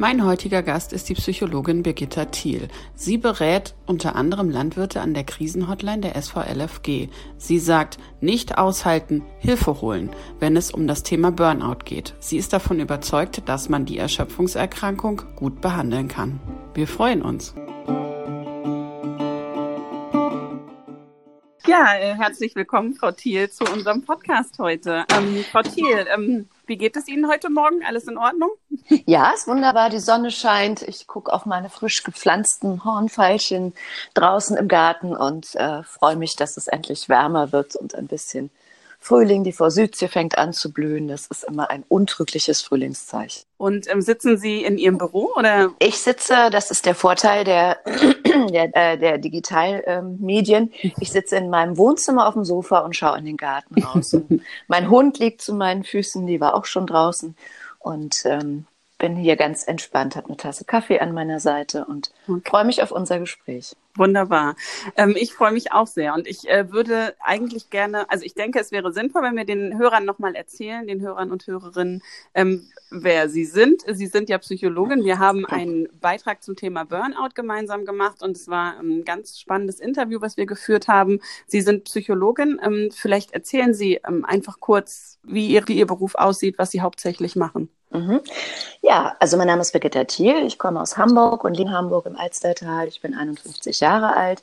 Mein heutiger Gast ist die Psychologin Birgitta Thiel. Sie berät unter anderem Landwirte an der Krisenhotline der SVLFG. Sie sagt, nicht aushalten, Hilfe holen, wenn es um das Thema Burnout geht. Sie ist davon überzeugt, dass man die Erschöpfungserkrankung gut behandeln kann. Wir freuen uns. Ja, äh, herzlich willkommen, Frau Thiel, zu unserem Podcast heute. Ähm, Frau Thiel, ähm, wie geht es Ihnen heute Morgen? Alles in Ordnung? Ja, ist wunderbar. Die Sonne scheint. Ich gucke auf meine frisch gepflanzten Hornfeilchen draußen im Garten und äh, freue mich, dass es endlich wärmer wird und ein bisschen Frühling, die Forsythie fängt an zu blühen. Das ist immer ein untrügliches Frühlingszeichen. Und ähm, sitzen Sie in Ihrem Büro oder? Ich sitze, das ist der Vorteil der, der, äh, der Digitalmedien. Ähm, ich sitze in meinem Wohnzimmer auf dem Sofa und schaue in den Garten raus. mein Hund liegt zu meinen Füßen, die war auch schon draußen. Und ähm, bin hier ganz entspannt, habe eine Tasse Kaffee an meiner Seite und okay. freue mich auf unser Gespräch. Wunderbar. Ähm, ich freue mich auch sehr und ich äh, würde eigentlich gerne, also ich denke, es wäre sinnvoll, wenn wir den Hörern nochmal erzählen, den Hörern und Hörerinnen, ähm, wer sie sind. Sie sind ja Psychologin. Wir haben einen Beitrag zum Thema Burnout gemeinsam gemacht und es war ein ganz spannendes Interview, was wir geführt haben. Sie sind Psychologin. Ähm, vielleicht erzählen Sie ähm, einfach kurz, wie ihr, wie ihr Beruf aussieht, was Sie hauptsächlich machen. Mhm. Ja, also mein Name ist Birgitta Thiel. Ich komme aus Hamburg und lebe in Hamburg im Alstertal. Ich bin 51 Jahre alt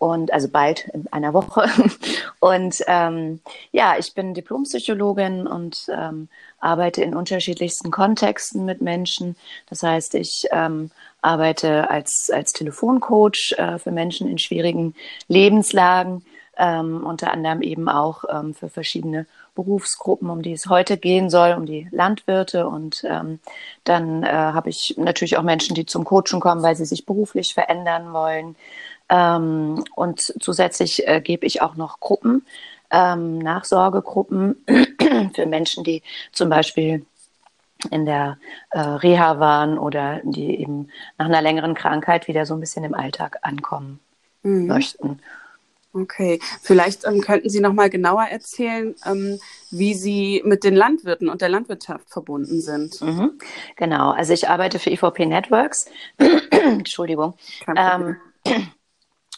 und also bald in einer Woche. Und ähm, ja, ich bin Diplompsychologin und ähm, arbeite in unterschiedlichsten Kontexten mit Menschen. Das heißt, ich ähm, arbeite als, als Telefoncoach äh, für Menschen in schwierigen Lebenslagen, ähm, unter anderem eben auch ähm, für verschiedene Berufsgruppen, um die es heute gehen soll, um die Landwirte. Und ähm, dann äh, habe ich natürlich auch Menschen, die zum Coachen kommen, weil sie sich beruflich verändern wollen. Ähm, und zusätzlich äh, gebe ich auch noch Gruppen, ähm, Nachsorgegruppen für Menschen, die zum Beispiel in der äh, Reha waren oder die eben nach einer längeren Krankheit wieder so ein bisschen im Alltag ankommen mhm. möchten. Okay, vielleicht ähm, könnten Sie noch mal genauer erzählen, ähm, wie Sie mit den Landwirten und der Landwirtschaft verbunden sind. Mhm. Genau, also ich arbeite für IVP Networks. Entschuldigung. Ähm,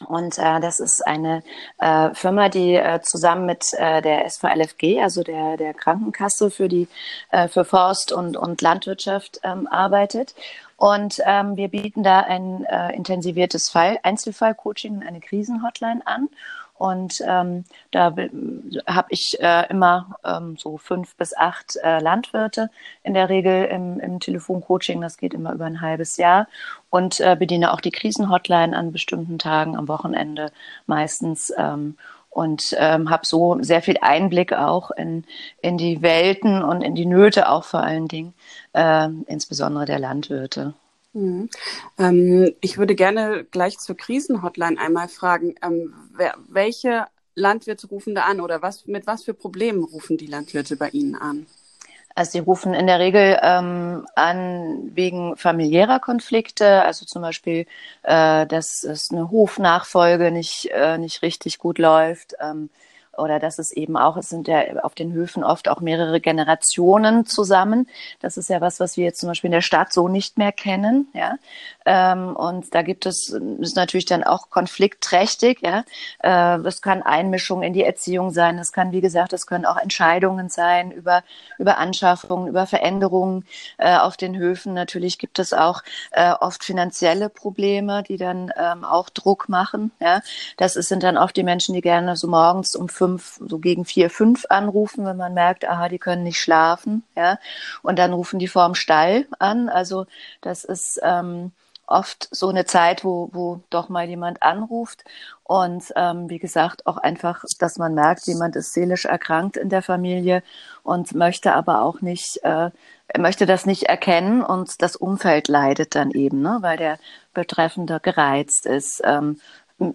und äh, das ist eine äh, Firma, die äh, zusammen mit äh, der SVLFG, also der, der Krankenkasse für die äh, für Forst und, und Landwirtschaft ähm, arbeitet. Und ähm, wir bieten da ein äh, intensiviertes Fall, Einzelfallcoaching und eine Krisenhotline an. Und ähm, da habe ich äh, immer ähm, so fünf bis acht äh, Landwirte in der Regel im, im Telefoncoaching. Das geht immer über ein halbes Jahr. Und äh, bediene auch die Krisenhotline an bestimmten Tagen, am Wochenende meistens. Ähm, und ähm, habe so sehr viel Einblick auch in, in die Welten und in die Nöte auch vor allen Dingen, äh, insbesondere der Landwirte. Mhm. Ähm, ich würde gerne gleich zur Krisenhotline einmal fragen, ähm, wer, welche Landwirte rufen da an oder was, mit was für Problemen rufen die Landwirte bei Ihnen an? Also sie rufen in der Regel ähm, an wegen familiärer Konflikte, also zum Beispiel, äh, dass es eine Hofnachfolge nicht, äh, nicht richtig gut läuft. Ähm, oder dass es eben auch, es sind ja auf den Höfen oft auch mehrere Generationen zusammen. Das ist ja was, was wir jetzt zum Beispiel in der Stadt so nicht mehr kennen, ja. Ähm, und da gibt es, ist natürlich dann auch konfliktträchtig, ja. Äh, kann Einmischung in die Erziehung sein. Das kann, wie gesagt, das können auch Entscheidungen sein über, über Anschaffungen, über Veränderungen äh, auf den Höfen. Natürlich gibt es auch äh, oft finanzielle Probleme, die dann ähm, auch Druck machen, ja. Das sind dann oft die Menschen, die gerne so morgens um fünf, so gegen vier, fünf anrufen, wenn man merkt, aha, die können nicht schlafen, ja. Und dann rufen die vorm Stall an. Also das ist ähm, oft so eine Zeit, wo, wo doch mal jemand anruft. Und ähm, wie gesagt, auch einfach, dass man merkt, jemand ist seelisch erkrankt in der Familie und möchte aber auch nicht, äh, möchte das nicht erkennen und das Umfeld leidet dann eben, ne, weil der Betreffende gereizt ist, ähm,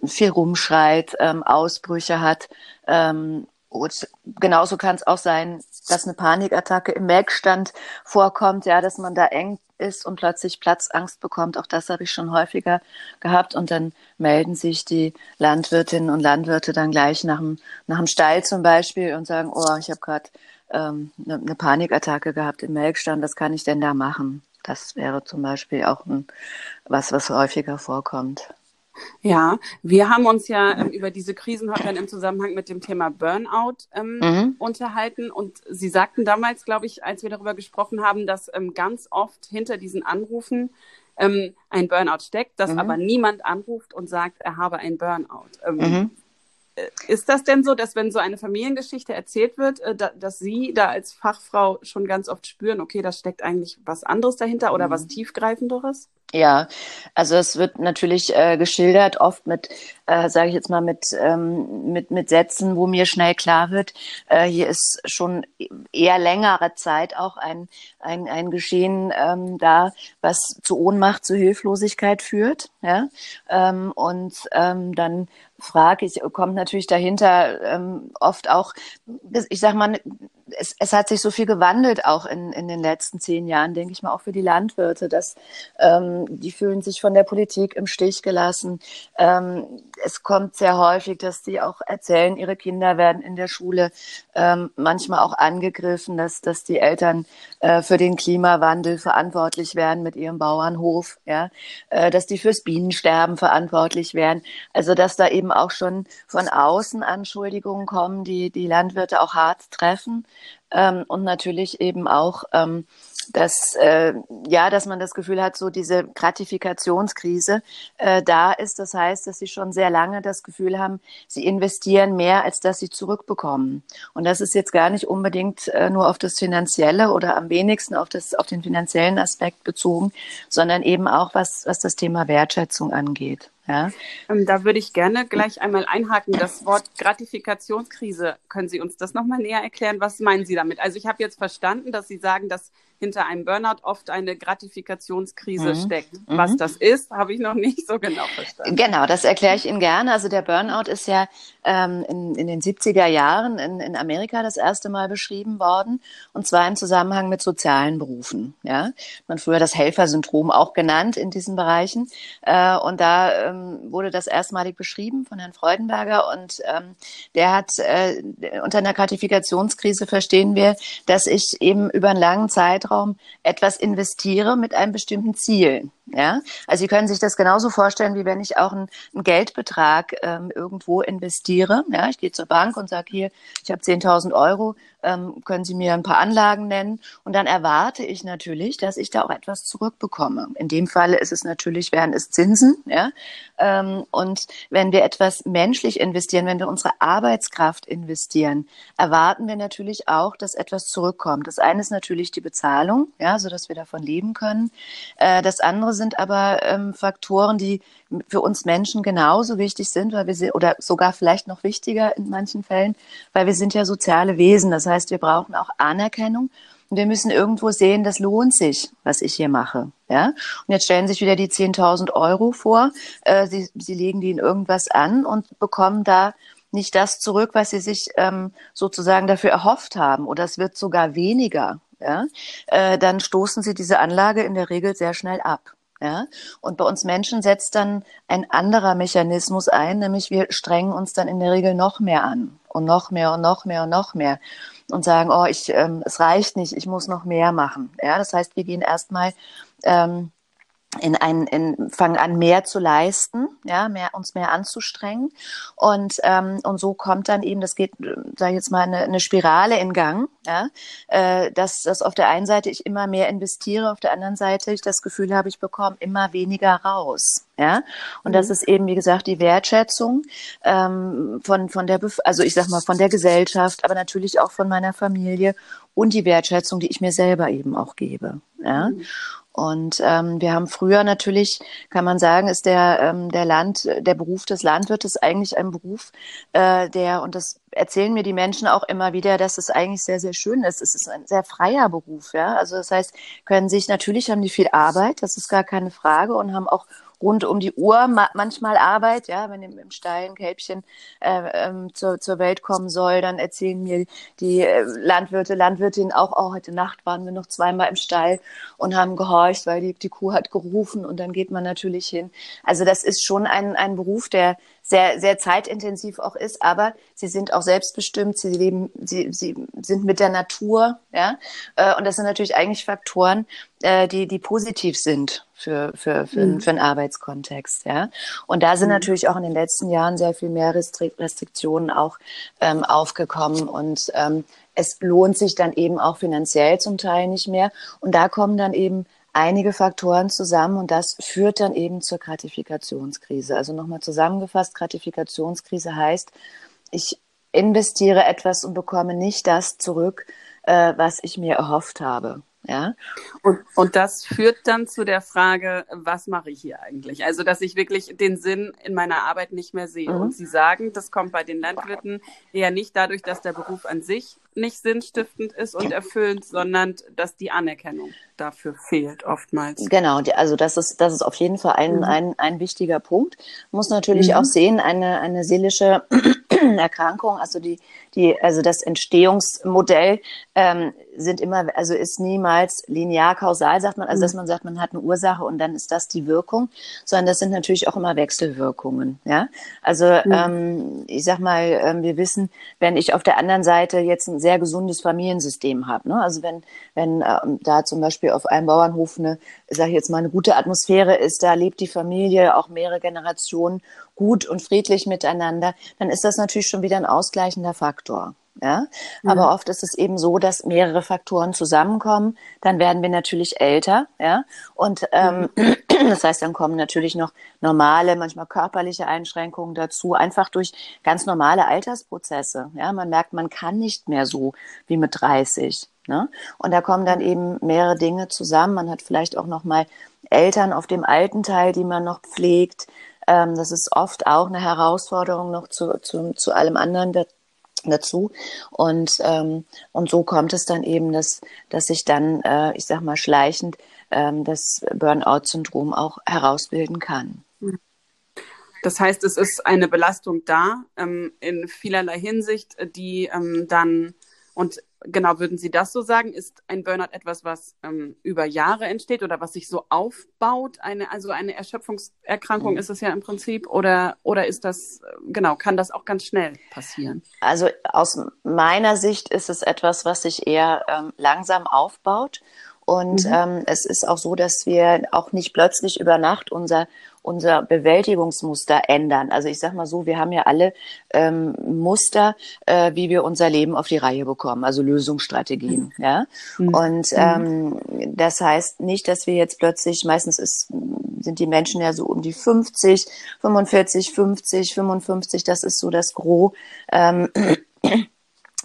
viel rumschreit, ähm, Ausbrüche hat. Ähm, und genauso kann es auch sein, dass eine Panikattacke im Melkstand vorkommt, ja, dass man da eng ist und plötzlich Platzangst bekommt. Auch das habe ich schon häufiger gehabt. Und dann melden sich die Landwirtinnen und Landwirte dann gleich nach dem, nach dem Stall zum Beispiel und sagen, oh, ich habe gerade ähm, eine, eine Panikattacke gehabt im Melkstand, was kann ich denn da machen? Das wäre zum Beispiel auch ein, was, was häufiger vorkommt. Ja, wir haben uns ja ähm, über diese Krisenhotline im Zusammenhang mit dem Thema Burnout ähm, mhm. unterhalten. Und Sie sagten damals, glaube ich, als wir darüber gesprochen haben, dass ähm, ganz oft hinter diesen Anrufen ähm, ein Burnout steckt, dass mhm. aber niemand anruft und sagt, er habe ein Burnout. Ähm, mhm. Äh, ist das denn so, dass wenn so eine Familiengeschichte erzählt wird, äh, dass Sie da als Fachfrau schon ganz oft spüren, okay, da steckt eigentlich was anderes dahinter oder was mhm. tiefgreifenderes? Ja, also es wird natürlich äh, geschildert, oft mit, äh, sage ich jetzt mal, mit, ähm, mit, mit Sätzen, wo mir schnell klar wird, äh, hier ist schon eher längere Zeit auch ein, ein, ein Geschehen ähm, da, was zu Ohnmacht, zu Hilflosigkeit führt. Ja? Ähm, und ähm, dann frage ich, kommt natürlich dahinter ähm, oft auch, ich sag mal, es, es hat sich so viel gewandelt auch in, in den letzten zehn Jahren, denke ich mal, auch für die Landwirte, dass ähm, die fühlen sich von der Politik im Stich gelassen. Ähm, es kommt sehr häufig, dass die auch erzählen, ihre Kinder werden in der Schule ähm, manchmal auch angegriffen, dass, dass die Eltern äh, für den Klimawandel verantwortlich werden mit ihrem Bauernhof, ja, äh, dass die fürs Bienensterben verantwortlich werden. Also dass da eben auch schon von außen Anschuldigungen kommen, die die Landwirte auch hart treffen ähm, und natürlich eben auch, ähm, dass äh, ja, dass man das Gefühl hat, so diese Gratifikationskrise äh, da ist. Das heißt, dass sie schon sehr lange das Gefühl haben, sie investieren mehr, als dass sie zurückbekommen. Und das ist jetzt gar nicht unbedingt äh, nur auf das Finanzielle oder am wenigsten auf das auf den finanziellen Aspekt bezogen, sondern eben auch was was das Thema Wertschätzung angeht. Ja. Ähm, da würde ich gerne gleich einmal einhaken. Das Wort Gratifikationskrise, können Sie uns das nochmal näher erklären? Was meinen Sie damit? Also ich habe jetzt verstanden, dass Sie sagen, dass hinter einem Burnout oft eine Gratifikationskrise mhm. steckt. Mhm. Was das ist, habe ich noch nicht so genau verstanden. Genau, das erkläre ich Ihnen gerne. Also der Burnout ist ja ähm, in, in, den 70er Jahren in, in, Amerika das erste Mal beschrieben worden und zwar im Zusammenhang mit sozialen Berufen. Ja, man früher das Helfersyndrom auch genannt in diesen Bereichen äh, und da ähm, wurde das erstmalig beschrieben von Herrn Freudenberger und ähm, der hat äh, unter einer Gratifikationskrise verstehen wir, dass ich eben über einen langen Zeitraum Zeitraum etwas investiere mit einem bestimmten Ziel. Ja, also Sie können sich das genauso vorstellen, wie wenn ich auch einen, einen Geldbetrag ähm, irgendwo investiere. Ja, ich gehe zur Bank und sage hier, ich habe 10.000 Euro, ähm, können Sie mir ein paar Anlagen nennen? Und dann erwarte ich natürlich, dass ich da auch etwas zurückbekomme. In dem Falle ist es natürlich, wären es Zinsen. Ja, ähm, und wenn wir etwas menschlich investieren, wenn wir unsere Arbeitskraft investieren, erwarten wir natürlich auch, dass etwas zurückkommt. Das eine ist natürlich die Bezahlung, ja, so dass wir davon leben können. Äh, das andere sind aber ähm, Faktoren, die für uns Menschen genauso wichtig sind, weil wir sind, oder sogar vielleicht noch wichtiger in manchen Fällen, weil wir sind ja soziale Wesen. Das heißt, wir brauchen auch Anerkennung und wir müssen irgendwo sehen, das lohnt sich, was ich hier mache. Ja? Und jetzt stellen sich wieder die 10.000 Euro vor. Äh, sie, sie legen die in irgendwas an und bekommen da nicht das zurück, was sie sich ähm, sozusagen dafür erhofft haben. Oder es wird sogar weniger. Ja? Äh, dann stoßen sie diese Anlage in der Regel sehr schnell ab. Ja? Und bei uns Menschen setzt dann ein anderer Mechanismus ein, nämlich wir strengen uns dann in der Regel noch mehr an und noch mehr und noch mehr und noch mehr und sagen, oh, ich, ähm, es reicht nicht, ich muss noch mehr machen. Ja, das heißt, wir gehen erstmal ähm, in ein, in, fangen an, mehr zu leisten, ja, mehr, uns mehr anzustrengen. Und, ähm, und so kommt dann eben, das geht, sage ich jetzt mal, eine, eine Spirale in Gang, ja, äh, dass, dass auf der einen Seite ich immer mehr investiere, auf der anderen Seite ich das Gefühl habe, ich bekomme immer weniger raus. Ja, und mhm. das ist eben, wie gesagt, die Wertschätzung ähm, von, von der, Bef also ich sag mal, von der Gesellschaft, aber natürlich auch von meiner Familie und die Wertschätzung, die ich mir selber eben auch gebe. Ja. Mhm. Und ähm, wir haben früher natürlich, kann man sagen, ist der ähm, der Land, der Beruf des Landwirtes eigentlich ein Beruf, äh, der und das erzählen mir die Menschen auch immer wieder, dass es eigentlich sehr sehr schön ist. Es ist ein sehr freier Beruf, ja. Also das heißt, können sich natürlich haben die viel Arbeit, das ist gar keine Frage und haben auch rund um die Uhr ma manchmal Arbeit, ja, wenn im, im Stall ein Kälbchen äh, ähm, zur, zur Welt kommen soll, dann erzählen mir die äh, Landwirte, Landwirtin auch, oh, heute Nacht waren wir noch zweimal im Stall und haben gehorcht, weil die, die Kuh hat gerufen und dann geht man natürlich hin. Also das ist schon ein, ein Beruf, der sehr, sehr zeitintensiv auch ist, aber sie sind auch selbstbestimmt, sie leben, sie, sie sind mit der Natur, ja. Äh, und das sind natürlich eigentlich Faktoren, äh, die, die positiv sind für, für, für, mhm. für einen Arbeitskontext, ja. Und da sind mhm. natürlich auch in den letzten Jahren sehr viel mehr Restriktionen auch ähm, aufgekommen und ähm, es lohnt sich dann eben auch finanziell zum Teil nicht mehr. Und da kommen dann eben einige Faktoren zusammen und das führt dann eben zur Gratifikationskrise. Also nochmal zusammengefasst, Gratifikationskrise heißt, ich investiere etwas und bekomme nicht das zurück, äh, was ich mir erhofft habe. Ja. Und, und das führt dann zu der Frage, was mache ich hier eigentlich? Also, dass ich wirklich den Sinn in meiner Arbeit nicht mehr sehe. Mhm. Und Sie sagen, das kommt bei den Landwirten eher nicht dadurch, dass der Beruf an sich nicht sinnstiftend ist und erfüllend, sondern dass die Anerkennung dafür fehlt oftmals. Genau, also das ist, das ist auf jeden Fall ein, mhm. ein, ein wichtiger Punkt. Muss natürlich mhm. auch sehen, eine, eine seelische Erkrankung, also die, die, also das Entstehungsmodell ähm, sind immer, also ist niemals linear kausal, sagt man, also dass mhm. man sagt, man hat eine Ursache und dann ist das die Wirkung, sondern das sind natürlich auch immer Wechselwirkungen. Ja, also mhm. ähm, ich sag mal, ähm, wir wissen, wenn ich auf der anderen Seite jetzt ein sehr gesundes Familiensystem habe, ne? also wenn wenn ähm, da zum Beispiel auf einem Bauernhof eine, sage ich jetzt mal, eine gute Atmosphäre ist, da lebt die Familie auch mehrere Generationen gut und friedlich miteinander, dann ist das natürlich schon wieder ein ausgleichender Faktor. Ja, mhm. aber oft ist es eben so, dass mehrere Faktoren zusammenkommen. Dann werden wir natürlich älter, ja, und ähm, mhm. das heißt, dann kommen natürlich noch normale, manchmal körperliche Einschränkungen dazu, einfach durch ganz normale Altersprozesse. Ja, man merkt, man kann nicht mehr so wie mit 30. Ne? Und da kommen dann eben mehrere Dinge zusammen. Man hat vielleicht auch noch mal Eltern auf dem alten Teil, die man noch pflegt. Ähm, das ist oft auch eine Herausforderung noch zu, zu, zu allem anderen dazu. Und, ähm, und so kommt es dann eben, dass, dass sich dann, äh, ich sag mal, schleichend ähm, das Burnout-Syndrom auch herausbilden kann. Das heißt, es ist eine Belastung da ähm, in vielerlei Hinsicht, die ähm, dann und genau, würden Sie das so sagen? Ist ein Burnout etwas, was ähm, über Jahre entsteht oder was sich so aufbaut? Eine, also eine Erschöpfungserkrankung mhm. ist es ja im Prinzip. Oder, oder ist das, genau, kann das auch ganz schnell passieren? Also aus meiner Sicht ist es etwas, was sich eher ähm, langsam aufbaut. Und mhm. ähm, es ist auch so, dass wir auch nicht plötzlich über Nacht unser unser Bewältigungsmuster ändern. Also ich sag mal so, wir haben ja alle ähm, Muster, äh, wie wir unser Leben auf die Reihe bekommen, also Lösungsstrategien. Mhm. Ja? Mhm. Und mhm. ähm, das heißt nicht, dass wir jetzt plötzlich, meistens ist, sind die Menschen ja so um die 50, 45, 50, 55, das ist so das Gros. Ähm,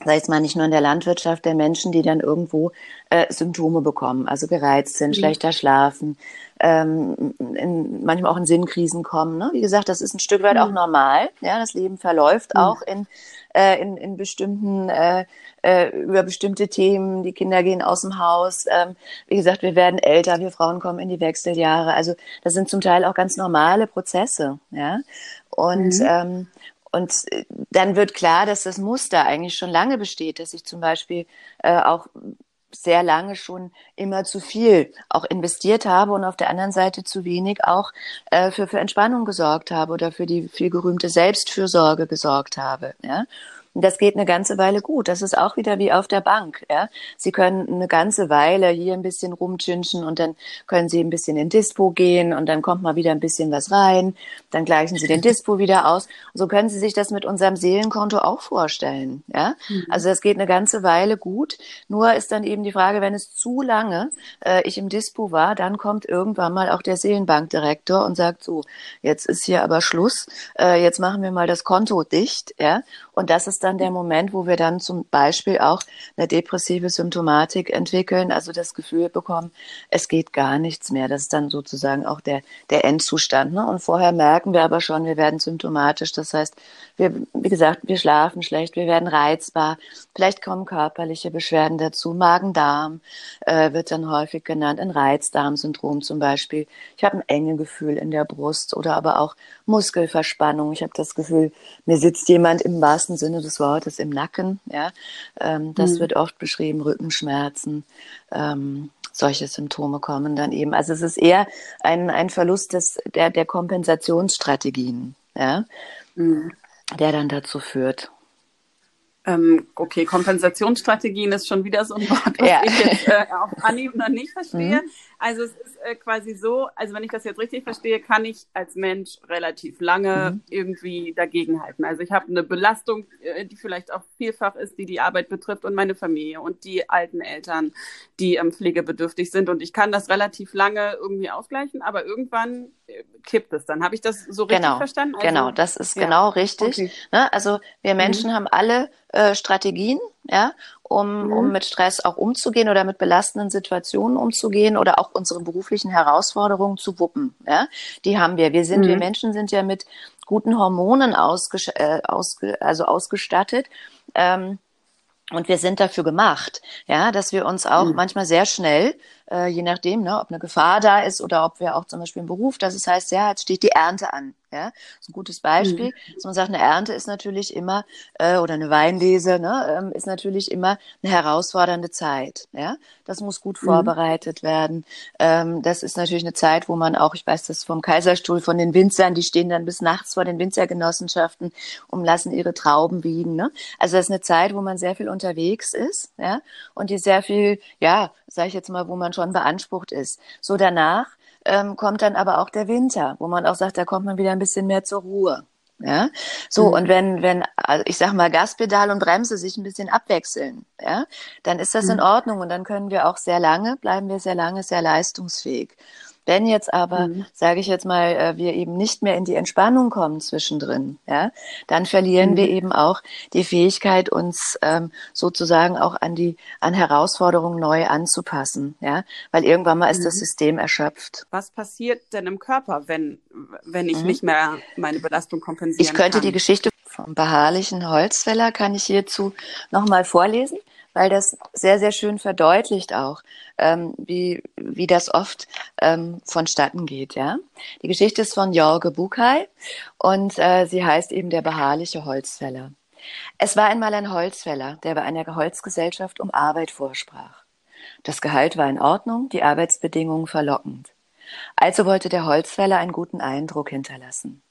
sei es mal nicht nur in der Landwirtschaft, der Menschen, die dann irgendwo äh, Symptome bekommen, also gereizt sind, mhm. schlechter schlafen, ähm, in, manchmal auch in Sinnkrisen kommen. Ne? Wie gesagt, das ist ein Stück weit mhm. auch normal. Ja, das Leben verläuft mhm. auch in, äh, in, in bestimmten äh, äh, über bestimmte Themen. Die Kinder gehen aus dem Haus. Ähm, wie gesagt, wir werden älter, wir Frauen kommen in die Wechseljahre. Also das sind zum Teil auch ganz normale Prozesse. Ja, und mhm. ähm, und äh, dann wird klar, dass das Muster eigentlich schon lange besteht, dass ich zum Beispiel äh, auch sehr lange schon immer zu viel auch investiert habe und auf der anderen Seite zu wenig auch äh, für, für Entspannung gesorgt habe oder für die viel gerühmte Selbstfürsorge gesorgt habe. Ja? Und das geht eine ganze Weile gut. Das ist auch wieder wie auf der Bank. Ja? Sie können eine ganze Weile hier ein bisschen rumchinschen und dann können Sie ein bisschen in Dispo gehen und dann kommt mal wieder ein bisschen was rein. Dann gleichen Sie den Dispo wieder aus. Und so können Sie sich das mit unserem Seelenkonto auch vorstellen. Ja? Mhm. Also das geht eine ganze Weile gut. Nur ist dann eben die Frage, wenn es zu lange äh, ich im Dispo war, dann kommt irgendwann mal auch der Seelenbankdirektor und sagt so, jetzt ist hier aber Schluss. Äh, jetzt machen wir mal das Konto dicht. Ja? Und das ist dann der Moment, wo wir dann zum Beispiel auch eine depressive Symptomatik entwickeln, also das Gefühl bekommen, es geht gar nichts mehr. Das ist dann sozusagen auch der, der Endzustand. Ne? Und vorher merken wir aber schon, wir werden symptomatisch. Das heißt, wir, wie gesagt, wir schlafen schlecht, wir werden reizbar, vielleicht kommen körperliche Beschwerden dazu. Magen-Darm äh, wird dann häufig genannt, ein Reizdarmsyndrom zum Beispiel. Ich habe ein enge Gefühl in der Brust oder aber auch Muskelverspannung. Ich habe das Gefühl, mir sitzt jemand im wahrsten Sinne des Wortes im Nacken. Ja, ähm, das mhm. wird oft beschrieben, Rückenschmerzen. Ähm, solche Symptome kommen dann eben. Also es ist eher ein, ein Verlust des, der, der Kompensationsstrategien, ja, mhm. der dann dazu führt. Ähm, okay, Kompensationsstrategien ist schon wieder so ein Wort, was ja. ich jetzt äh, auf Anhieb noch nicht verstehe. Mhm. Also es ist äh, quasi so, also wenn ich das jetzt richtig verstehe, kann ich als Mensch relativ lange mhm. irgendwie dagegenhalten. Also ich habe eine Belastung, äh, die vielleicht auch vielfach ist, die die Arbeit betrifft und meine Familie und die alten Eltern, die ähm, pflegebedürftig sind. Und ich kann das relativ lange irgendwie ausgleichen, aber irgendwann kippt es. Dann habe ich das so richtig genau. verstanden. Also, genau, das ist ja. genau richtig. Okay. Ne? Also wir Menschen mhm. haben alle äh, Strategien, ja, um, mhm. um mit Stress auch umzugehen oder mit belastenden Situationen umzugehen oder auch unsere beruflichen Herausforderungen zu wuppen. Ja? Die haben wir. Wir sind, mhm. wir Menschen sind ja mit guten Hormonen ausges äh, ausge also ausgestattet. Ähm, und wir sind dafür gemacht, ja, dass wir uns auch mhm. manchmal sehr schnell äh, je nachdem, ne, ob eine Gefahr da ist oder ob wir auch zum Beispiel im Beruf, dass es heißt, ja, jetzt steht die Ernte an. Ja, das ist ein gutes Beispiel. Mhm. Dass man sagt, eine Ernte ist natürlich immer, äh, oder eine Weinlese, ne, ähm, ist natürlich immer eine herausfordernde Zeit. Ja, das muss gut mhm. vorbereitet werden. Ähm, das ist natürlich eine Zeit, wo man auch, ich weiß das vom Kaiserstuhl, von den Winzern, die stehen dann bis nachts vor den Winzergenossenschaften und lassen ihre Trauben wiegen. Ne? Also das ist eine Zeit, wo man sehr viel unterwegs ist, ja, und die sehr viel, ja, sage ich jetzt mal, wo man schon beansprucht ist. So danach ähm, kommt dann aber auch der Winter, wo man auch sagt, da kommt man wieder ein bisschen mehr zur Ruhe. Ja, so mhm. und wenn wenn also ich sag mal Gaspedal und Bremse sich ein bisschen abwechseln, ja, dann ist das mhm. in Ordnung und dann können wir auch sehr lange bleiben wir sehr lange sehr leistungsfähig. Wenn jetzt aber, mhm. sage ich jetzt mal, äh, wir eben nicht mehr in die Entspannung kommen zwischendrin, ja, dann verlieren mhm. wir eben auch die Fähigkeit, uns ähm, sozusagen auch an die an Herausforderungen neu anzupassen, ja, weil irgendwann mal ist mhm. das System erschöpft. Was passiert denn im Körper, wenn wenn ich mhm. nicht mehr meine Belastung kompensieren Ich könnte kann? die Geschichte vom beharrlichen Holzfäller kann ich hierzu nochmal vorlesen weil das sehr, sehr schön verdeutlicht auch, ähm, wie, wie das oft ähm, vonstatten geht. Ja? Die Geschichte ist von Jorge Bukai und äh, sie heißt eben der beharrliche Holzfäller. Es war einmal ein Holzfäller, der bei einer Holzgesellschaft um Arbeit vorsprach. Das Gehalt war in Ordnung, die Arbeitsbedingungen verlockend. Also wollte der Holzfäller einen guten Eindruck hinterlassen.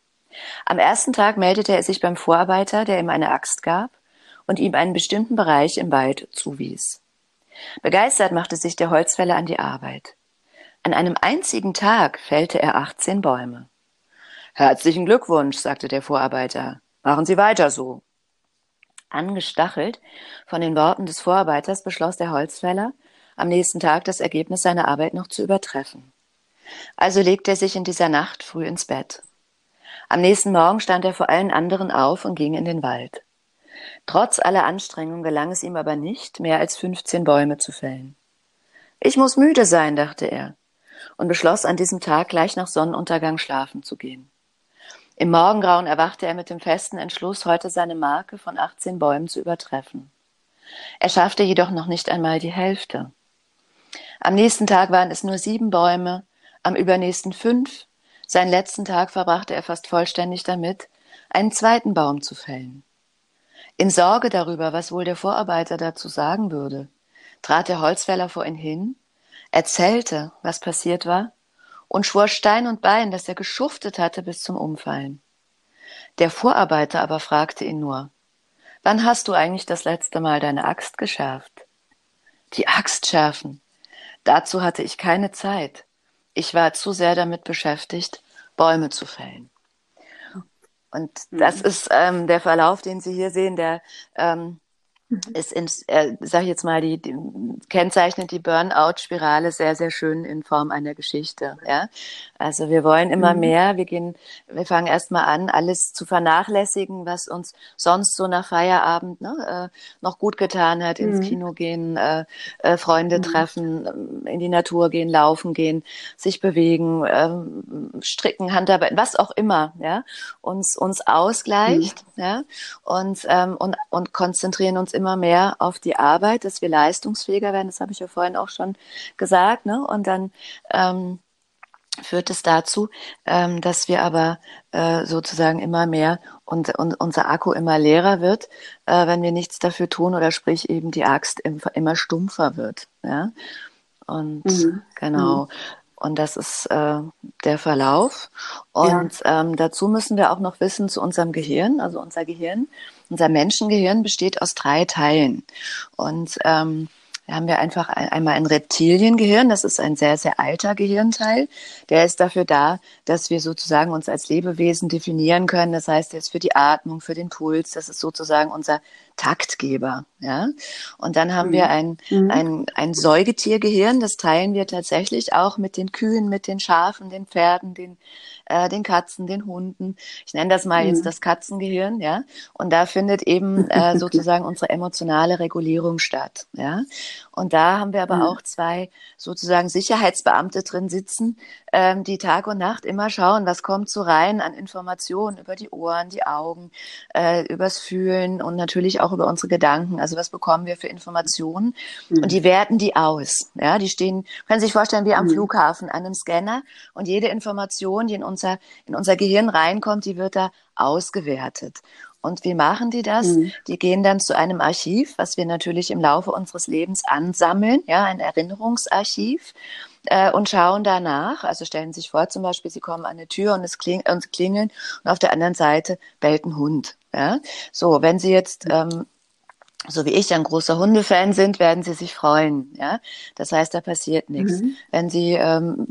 Am ersten Tag meldete er sich beim Vorarbeiter, der ihm eine Axt gab, und ihm einen bestimmten Bereich im Wald zuwies. Begeistert machte sich der Holzfäller an die Arbeit. An einem einzigen Tag fällte er 18 Bäume. Herzlichen Glückwunsch, sagte der Vorarbeiter. Machen Sie weiter so. Angestachelt von den Worten des Vorarbeiters beschloss der Holzfäller, am nächsten Tag das Ergebnis seiner Arbeit noch zu übertreffen. Also legte er sich in dieser Nacht früh ins Bett. Am nächsten Morgen stand er vor allen anderen auf und ging in den Wald. Trotz aller Anstrengung gelang es ihm aber nicht, mehr als fünfzehn Bäume zu fällen. Ich muss müde sein, dachte er, und beschloss an diesem Tag gleich nach Sonnenuntergang schlafen zu gehen. Im Morgengrauen erwachte er mit dem festen Entschluss, heute seine Marke von 18 Bäumen zu übertreffen. Er schaffte jedoch noch nicht einmal die Hälfte. Am nächsten Tag waren es nur sieben Bäume, am übernächsten fünf. Seinen letzten Tag verbrachte er fast vollständig damit, einen zweiten Baum zu fällen. In Sorge darüber, was wohl der Vorarbeiter dazu sagen würde, trat der Holzfäller vor ihn hin, erzählte, was passiert war, und schwor Stein und Bein, dass er geschuftet hatte bis zum Umfallen. Der Vorarbeiter aber fragte ihn nur, wann hast du eigentlich das letzte Mal deine Axt geschärft? Die Axt schärfen. Dazu hatte ich keine Zeit. Ich war zu sehr damit beschäftigt, Bäume zu fällen. Und das mhm. ist ähm, der Verlauf, den Sie hier sehen, der, ähm, ist, in, äh, sag ich jetzt mal, die, die kennzeichnet die Burnout-Spirale sehr, sehr schön in Form einer Geschichte. Ja, also wir wollen immer mhm. mehr. Wir gehen, wir fangen erstmal an, alles zu vernachlässigen, was uns sonst so nach Feierabend ne, äh, noch gut getan hat, ins mhm. Kino gehen, äh, äh, Freunde mhm. treffen, in die Natur gehen, laufen gehen, sich bewegen, ähm, stricken, Handarbeiten, was auch immer. Ja, uns uns ausgleicht. Mhm. Ja, und ähm, und und konzentrieren uns immer mehr auf die Arbeit, dass wir leistungsfähiger werden. Das habe ich ja vorhin auch schon gesagt. Ne? Und dann ähm, führt es dazu, ähm, dass wir aber äh, sozusagen immer mehr und, und unser Akku immer leerer wird, äh, wenn wir nichts dafür tun oder sprich eben die Axt im, immer stumpfer wird. Ja? Und mhm. genau. Mhm. Und das ist äh, der Verlauf. Und ja. ähm, dazu müssen wir auch noch wissen zu unserem Gehirn. Also unser Gehirn, unser Menschengehirn besteht aus drei Teilen. Und ähm, da haben wir einfach einmal ein Reptiliengehirn, das ist ein sehr, sehr alter Gehirnteil. Der ist dafür da, dass wir sozusagen uns als Lebewesen definieren können. Das heißt, der ist für die Atmung, für den Puls, das ist sozusagen unser Taktgeber. Ja? Und dann haben mhm. wir ein, mhm. ein, ein Säugetiergehirn, das teilen wir tatsächlich auch mit den Kühen, mit den Schafen, den Pferden, den, äh, den Katzen, den Hunden. Ich nenne das mal mhm. jetzt das Katzengehirn, ja. Und da findet eben äh, sozusagen unsere emotionale Regulierung statt, ja. Und da haben wir aber mhm. auch zwei sozusagen Sicherheitsbeamte drin sitzen, ähm, die Tag und Nacht immer schauen, was kommt so rein an Informationen über die Ohren, die Augen, äh, übers Fühlen und natürlich auch über unsere Gedanken. Also was bekommen wir für Informationen? Mhm. Und die werten die aus. Ja, die stehen, können Sie sich vorstellen, wie am mhm. Flughafen an einem Scanner und jede Information, die in unser, in unser Gehirn reinkommt, die wird da ausgewertet. Und wie machen die das? Mhm. Die gehen dann zu einem Archiv, was wir natürlich im Laufe unseres Lebens ansammeln, ja, ein Erinnerungsarchiv äh, und schauen danach. Also stellen Sie sich vor, zum Beispiel, Sie kommen an eine Tür und es kling und klingeln und auf der anderen Seite bellt ein Hund. Ja? So, wenn Sie jetzt ähm, so wie ich ein großer Hundefan sind, werden sie sich freuen. Ja, das heißt, da passiert nichts. Mhm. Wenn sie ähm,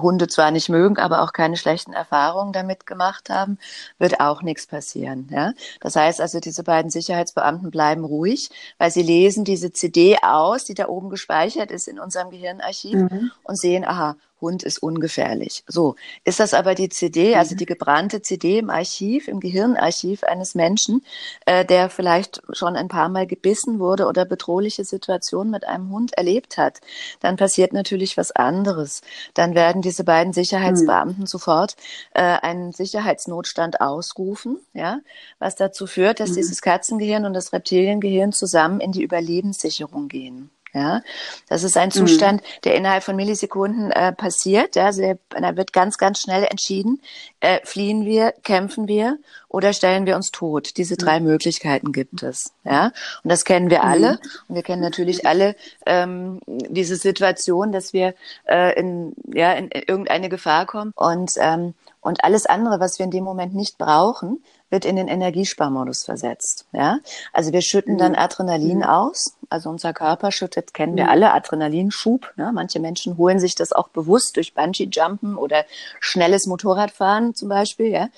Hunde zwar nicht mögen, aber auch keine schlechten Erfahrungen damit gemacht haben, wird auch nichts passieren. Ja, das heißt also, diese beiden Sicherheitsbeamten bleiben ruhig, weil sie lesen diese CD aus, die da oben gespeichert ist in unserem Gehirnarchiv mhm. und sehen, aha, Hund ist ungefährlich. So, ist das aber die CD, also mhm. die gebrannte CD im Archiv, im Gehirnarchiv eines Menschen, äh, der vielleicht schon ein paar Mal gebissen wurde oder bedrohliche Situationen mit einem Hund erlebt hat, dann passiert natürlich was anderes. Dann werden diese beiden Sicherheitsbeamten mhm. sofort äh, einen Sicherheitsnotstand ausrufen, ja, was dazu führt, dass mhm. dieses Katzengehirn und das Reptiliengehirn zusammen in die Überlebenssicherung gehen. Ja, das ist ein mhm. Zustand, mhm. der innerhalb von Millisekunden äh, passiert. Ja, also der, da wird ganz, ganz schnell entschieden, äh, fliehen wir, kämpfen wir oder stellen wir uns tot. Diese drei mhm. Möglichkeiten gibt es. Ja, und das kennen wir alle. Mhm. Und wir kennen natürlich alle ähm, diese Situation, dass wir äh, in, ja, in irgendeine Gefahr kommen und ähm, und alles andere, was wir in dem Moment nicht brauchen, wird in den Energiesparmodus versetzt. Ja, also wir schütten dann mhm. Adrenalin mhm. aus. Also unser Körper schüttet, kennen wir mhm. alle, Adrenalinschub. Ne? Manche Menschen holen sich das auch bewusst durch Bungee-Jumpen oder schnelles Motorradfahren zum Beispiel. Ja,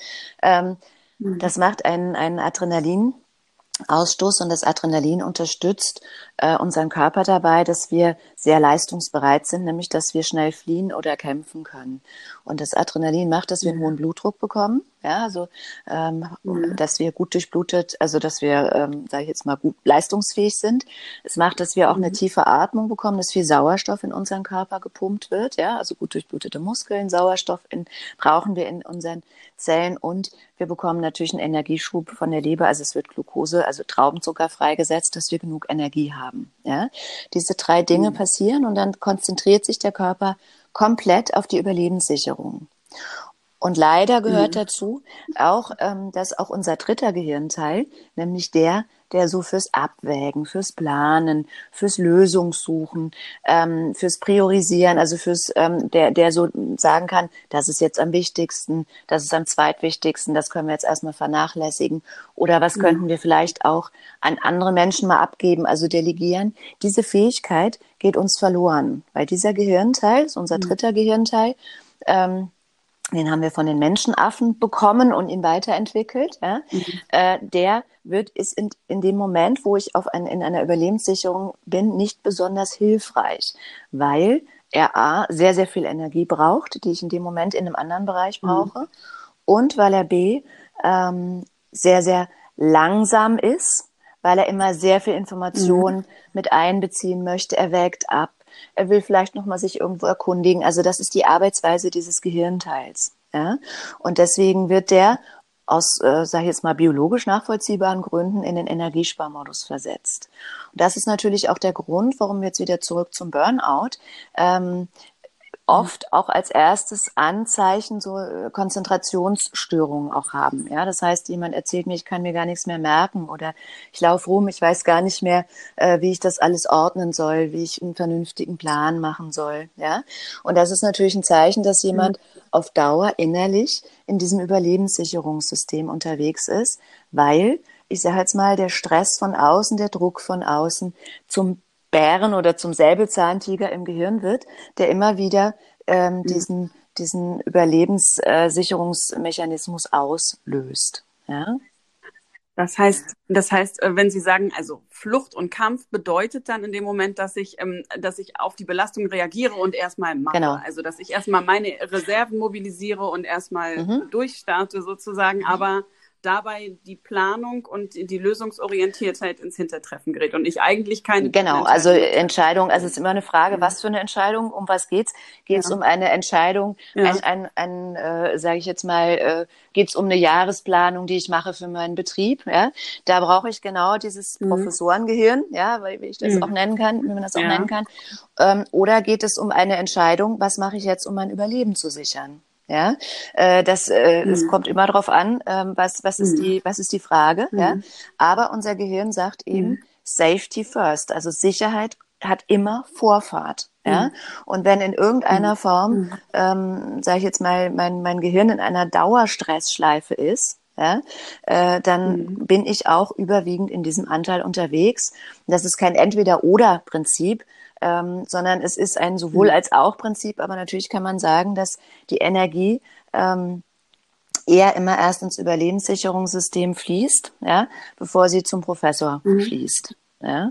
ähm, mhm. das macht einen, einen Adrenalin Ausstoß und das Adrenalin unterstützt äh, unseren Körper dabei, dass wir sehr leistungsbereit sind, nämlich dass wir schnell fliehen oder kämpfen können. Und das Adrenalin macht, dass wir einen hohen Blutdruck bekommen, ja, also ähm, mhm. dass wir gut durchblutet, also dass wir, ähm, sage ich jetzt mal, gut leistungsfähig sind. Es macht, dass wir auch mhm. eine tiefe Atmung bekommen, dass viel Sauerstoff in unseren Körper gepumpt wird, ja, also gut durchblutete Muskeln, Sauerstoff in, brauchen wir in unseren Zellen und wir bekommen natürlich einen Energieschub von der Leber, also es wird Glucose, also Traubenzucker freigesetzt, dass wir genug Energie haben. Ja? Diese drei Dinge mhm. passieren und dann konzentriert sich der Körper komplett auf die Überlebenssicherung. Und leider gehört mhm. dazu auch, ähm, dass auch unser dritter Gehirnteil, nämlich der, der so fürs Abwägen, fürs Planen, fürs Lösungssuchen, ähm, fürs Priorisieren, also fürs, ähm, der, der so sagen kann, das ist jetzt am wichtigsten, das ist am zweitwichtigsten, das können wir jetzt erstmal vernachlässigen oder was mhm. könnten wir vielleicht auch an andere Menschen mal abgeben, also delegieren. Diese Fähigkeit geht uns verloren, weil dieser Gehirnteil, unser mhm. dritter Gehirnteil, ähm, den haben wir von den Menschenaffen bekommen und ihn weiterentwickelt. Ja? Mhm. Äh, der wird ist in, in dem Moment, wo ich auf ein, in einer Überlebenssicherung bin, nicht besonders hilfreich, weil er A, sehr, sehr viel Energie braucht, die ich in dem Moment in einem anderen Bereich mhm. brauche. Mhm. Und weil er B, ähm, sehr, sehr langsam ist, weil er immer sehr viel Information mhm. mit einbeziehen möchte. Er wägt ab. Er will vielleicht nochmal sich irgendwo erkundigen. Also das ist die Arbeitsweise dieses Gehirnteils. Ja? Und deswegen wird der aus, äh, sage ich jetzt mal, biologisch nachvollziehbaren Gründen in den Energiesparmodus versetzt. Und das ist natürlich auch der Grund, warum wir jetzt wieder zurück zum Burnout. Ähm, oft auch als erstes Anzeichen so äh, Konzentrationsstörungen auch haben. Ja, das heißt, jemand erzählt mir, ich kann mir gar nichts mehr merken oder ich laufe rum, ich weiß gar nicht mehr, äh, wie ich das alles ordnen soll, wie ich einen vernünftigen Plan machen soll. Ja, und das ist natürlich ein Zeichen, dass jemand mhm. auf Dauer innerlich in diesem Überlebenssicherungssystem unterwegs ist, weil ich sage jetzt mal, der Stress von außen, der Druck von außen zum Bären oder zum Säbelzahntiger im Gehirn wird, der immer wieder ähm, mhm. diesen, diesen Überlebenssicherungsmechanismus auslöst. Ja? Das heißt, das heißt, äh, wenn Sie sagen, also Flucht und Kampf bedeutet dann in dem Moment, dass ich, ähm, dass ich auf die Belastung reagiere und erstmal mache. Genau. Also dass ich erstmal meine Reserven mobilisiere und erstmal mhm. durchstarte sozusagen, aber dabei die Planung und die Lösungsorientiertheit ins Hintertreffen gerät und ich eigentlich keine. Genau, also Entscheidung, also es ist immer eine Frage, was für eine Entscheidung, um was geht's? Geht es ja. um eine Entscheidung, ja. ein, ein, ein äh, sage ich jetzt mal, äh, geht es um eine Jahresplanung, die ich mache für meinen Betrieb? Ja, da brauche ich genau dieses mhm. Professorengehirn, ja, weil wie ich das mhm. auch nennen kann, wie man das auch nennen kann. Ähm, oder geht es um eine Entscheidung, was mache ich jetzt, um mein Überleben zu sichern? Ja, äh, das, äh, mhm. kommt immer darauf an, ähm, was, was, ist mhm. die, was ist die Frage. Mhm. Ja? Aber unser Gehirn sagt eben. Safety first, also Sicherheit hat immer Vorfahrt. Ja? Und wenn in irgendeiner. Form, ähm, sage ich jetzt mal, mein, mein Gehirn in einer Dauerstressschleife ist, ja, äh, dann mhm. bin ich auch überwiegend in diesem Anteil unterwegs. Das ist kein Entweder-Oder-Prinzip, ähm, sondern es ist ein sowohl mhm. als auch Prinzip, aber natürlich kann man sagen, dass die Energie ähm, eher immer erst ins Überlebenssicherungssystem fließt, ja, bevor sie zum Professor mhm. fließt. Ja.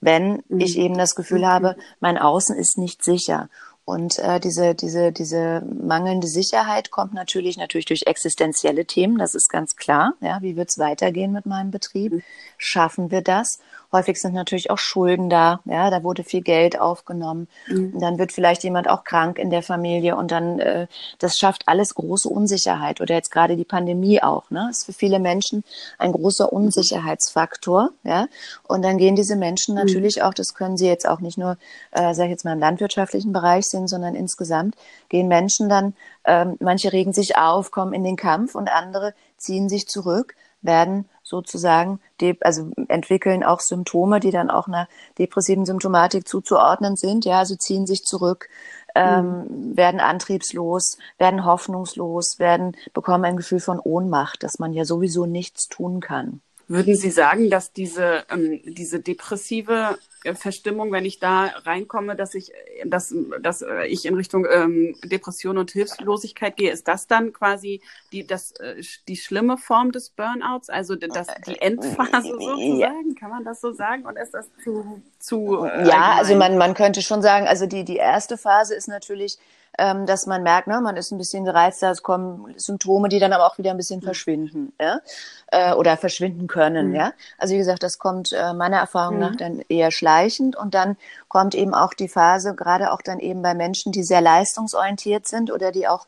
Wenn mhm. ich eben das Gefühl habe, mein Außen ist nicht sicher. Und äh, diese, diese, diese mangelnde Sicherheit kommt natürlich natürlich durch existenzielle Themen, das ist ganz klar. Ja, wie wird es weitergehen mit meinem Betrieb? Mhm. Schaffen wir das? Häufig sind natürlich auch Schulden da. Ja, da wurde viel Geld aufgenommen. Mhm. Dann wird vielleicht jemand auch krank in der Familie und dann äh, das schafft alles große Unsicherheit. Oder jetzt gerade die Pandemie auch. Ne, ist für viele Menschen ein großer mhm. Unsicherheitsfaktor. Ja, und dann gehen diese Menschen mhm. natürlich mhm. auch. Das können sie jetzt auch nicht nur, äh, sage ich jetzt mal im landwirtschaftlichen Bereich sehen, sondern insgesamt gehen Menschen dann. Ähm, manche regen sich auf, kommen in den Kampf und andere ziehen sich zurück werden sozusagen, also entwickeln auch Symptome, die dann auch einer depressiven Symptomatik zuzuordnen sind. Ja, also ziehen sich zurück, ähm, mhm. werden antriebslos, werden hoffnungslos, werden bekommen ein Gefühl von Ohnmacht, dass man ja sowieso nichts tun kann. Würden Sie sagen, dass diese, ähm, diese depressive äh, Verstimmung, wenn ich da reinkomme, dass ich, dass, dass äh, ich in Richtung ähm, Depression und Hilflosigkeit gehe, ist das dann quasi die, das, äh, die schlimme Form des Burnouts, also das, die Endphase sozusagen? Kann man das so sagen? Oder ist das zu, zu äh, Ja, also man, man könnte schon sagen, also die, die erste Phase ist natürlich ähm, dass man merkt, ne, man ist ein bisschen gereizter, es kommen Symptome, die dann aber auch wieder ein bisschen mhm. verschwinden, ja, äh, oder verschwinden können, mhm. ja. Also wie gesagt, das kommt äh, meiner Erfahrung mhm. nach dann eher schleichend und dann kommt eben auch die Phase, gerade auch dann eben bei Menschen, die sehr leistungsorientiert sind oder die auch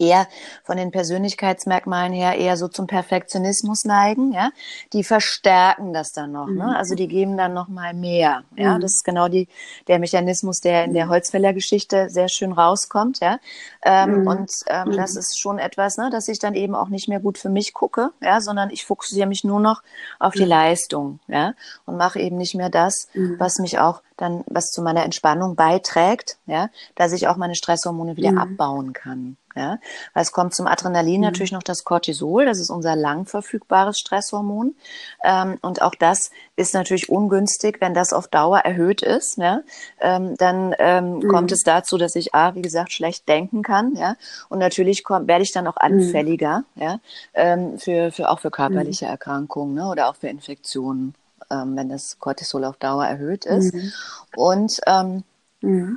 eher von den Persönlichkeitsmerkmalen her eher so zum Perfektionismus neigen, ja, die verstärken das dann noch, ne? mhm. ne? Also die geben dann noch mal mehr, ja. Mhm. Das ist genau die der Mechanismus, der in der mhm. Holzfäller-Geschichte sehr schön rauskommt, ja. Ähm, mhm. Und ähm, mhm. das ist schon etwas, ne, dass ich dann eben auch nicht mehr gut für mich gucke, ja, sondern ich fokussiere mich nur noch auf die mhm. Leistung, ja, und mache eben nicht mehr das, was mich auch dann, was zu meiner Entspannung beiträgt, ja, dass ich auch meine Stresshormone wieder abbauen kann. Ja, weil es kommt zum Adrenalin mhm. natürlich noch das Cortisol, das ist unser lang verfügbares Stresshormon. Ähm, und auch das ist natürlich ungünstig, wenn das auf Dauer erhöht ist. Ja? Ähm, dann ähm, mhm. kommt es dazu, dass ich A, wie gesagt, schlecht denken kann. Ja? Und natürlich komm, werde ich dann auch mhm. anfälliger, mhm. ja? Ähm, für, für, auch für körperliche mhm. Erkrankungen ne? oder auch für Infektionen, ähm, wenn das Cortisol auf Dauer erhöht ist. Mhm. Und ähm,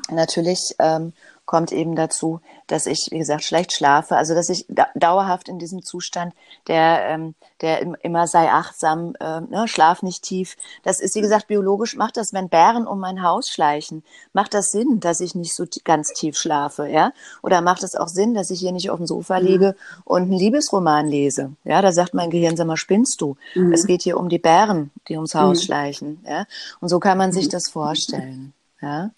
natürlich ähm, kommt eben dazu, dass ich, wie gesagt, schlecht schlafe, also dass ich da dauerhaft in diesem Zustand, der, ähm, der immer sei achtsam, äh, ne, schlaf nicht tief. Das ist, wie gesagt, biologisch macht das, wenn Bären um mein Haus schleichen, macht das Sinn, dass ich nicht so ganz tief schlafe, ja? Oder macht es auch Sinn, dass ich hier nicht auf dem Sofa mhm. liege und einen Liebesroman lese? Ja, da sagt mein Gehirn, sag mal, spinnst du? Mhm. Es geht hier um die Bären, die ums Haus mhm. schleichen, ja? Und so kann man sich mhm. das vorstellen, ja?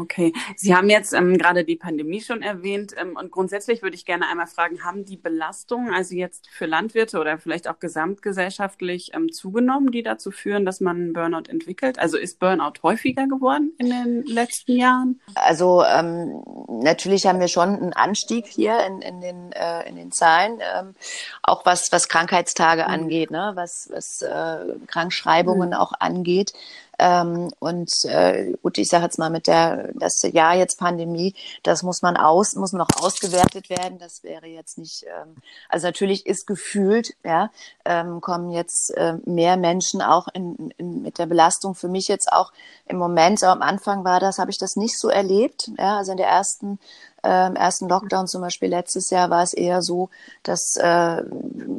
Okay. Sie haben jetzt ähm, gerade die Pandemie schon erwähnt ähm, und grundsätzlich würde ich gerne einmal fragen, haben die Belastungen, also jetzt für Landwirte oder vielleicht auch gesamtgesellschaftlich ähm, zugenommen, die dazu führen, dass man Burnout entwickelt? Also ist Burnout häufiger geworden in den letzten Jahren? Also ähm, natürlich haben wir schon einen Anstieg hier in, in, den, äh, in den Zahlen, ähm, auch was, was Krankheitstage mhm. angeht, ne? was, was äh, Krankschreibungen mhm. auch angeht. Ähm, und äh, gut, ich sage jetzt mal mit der das Jahr jetzt Pandemie, das muss man aus, muss noch ausgewertet werden. Das wäre jetzt nicht, ähm, also natürlich ist gefühlt, ja, ähm, kommen jetzt äh, mehr Menschen auch in, in, mit der Belastung. Für mich jetzt auch im Moment, so am Anfang war das, habe ich das nicht so erlebt. Ja, also in der ersten äh, im ersten Lockdown zum Beispiel letztes Jahr war es eher so, dass äh,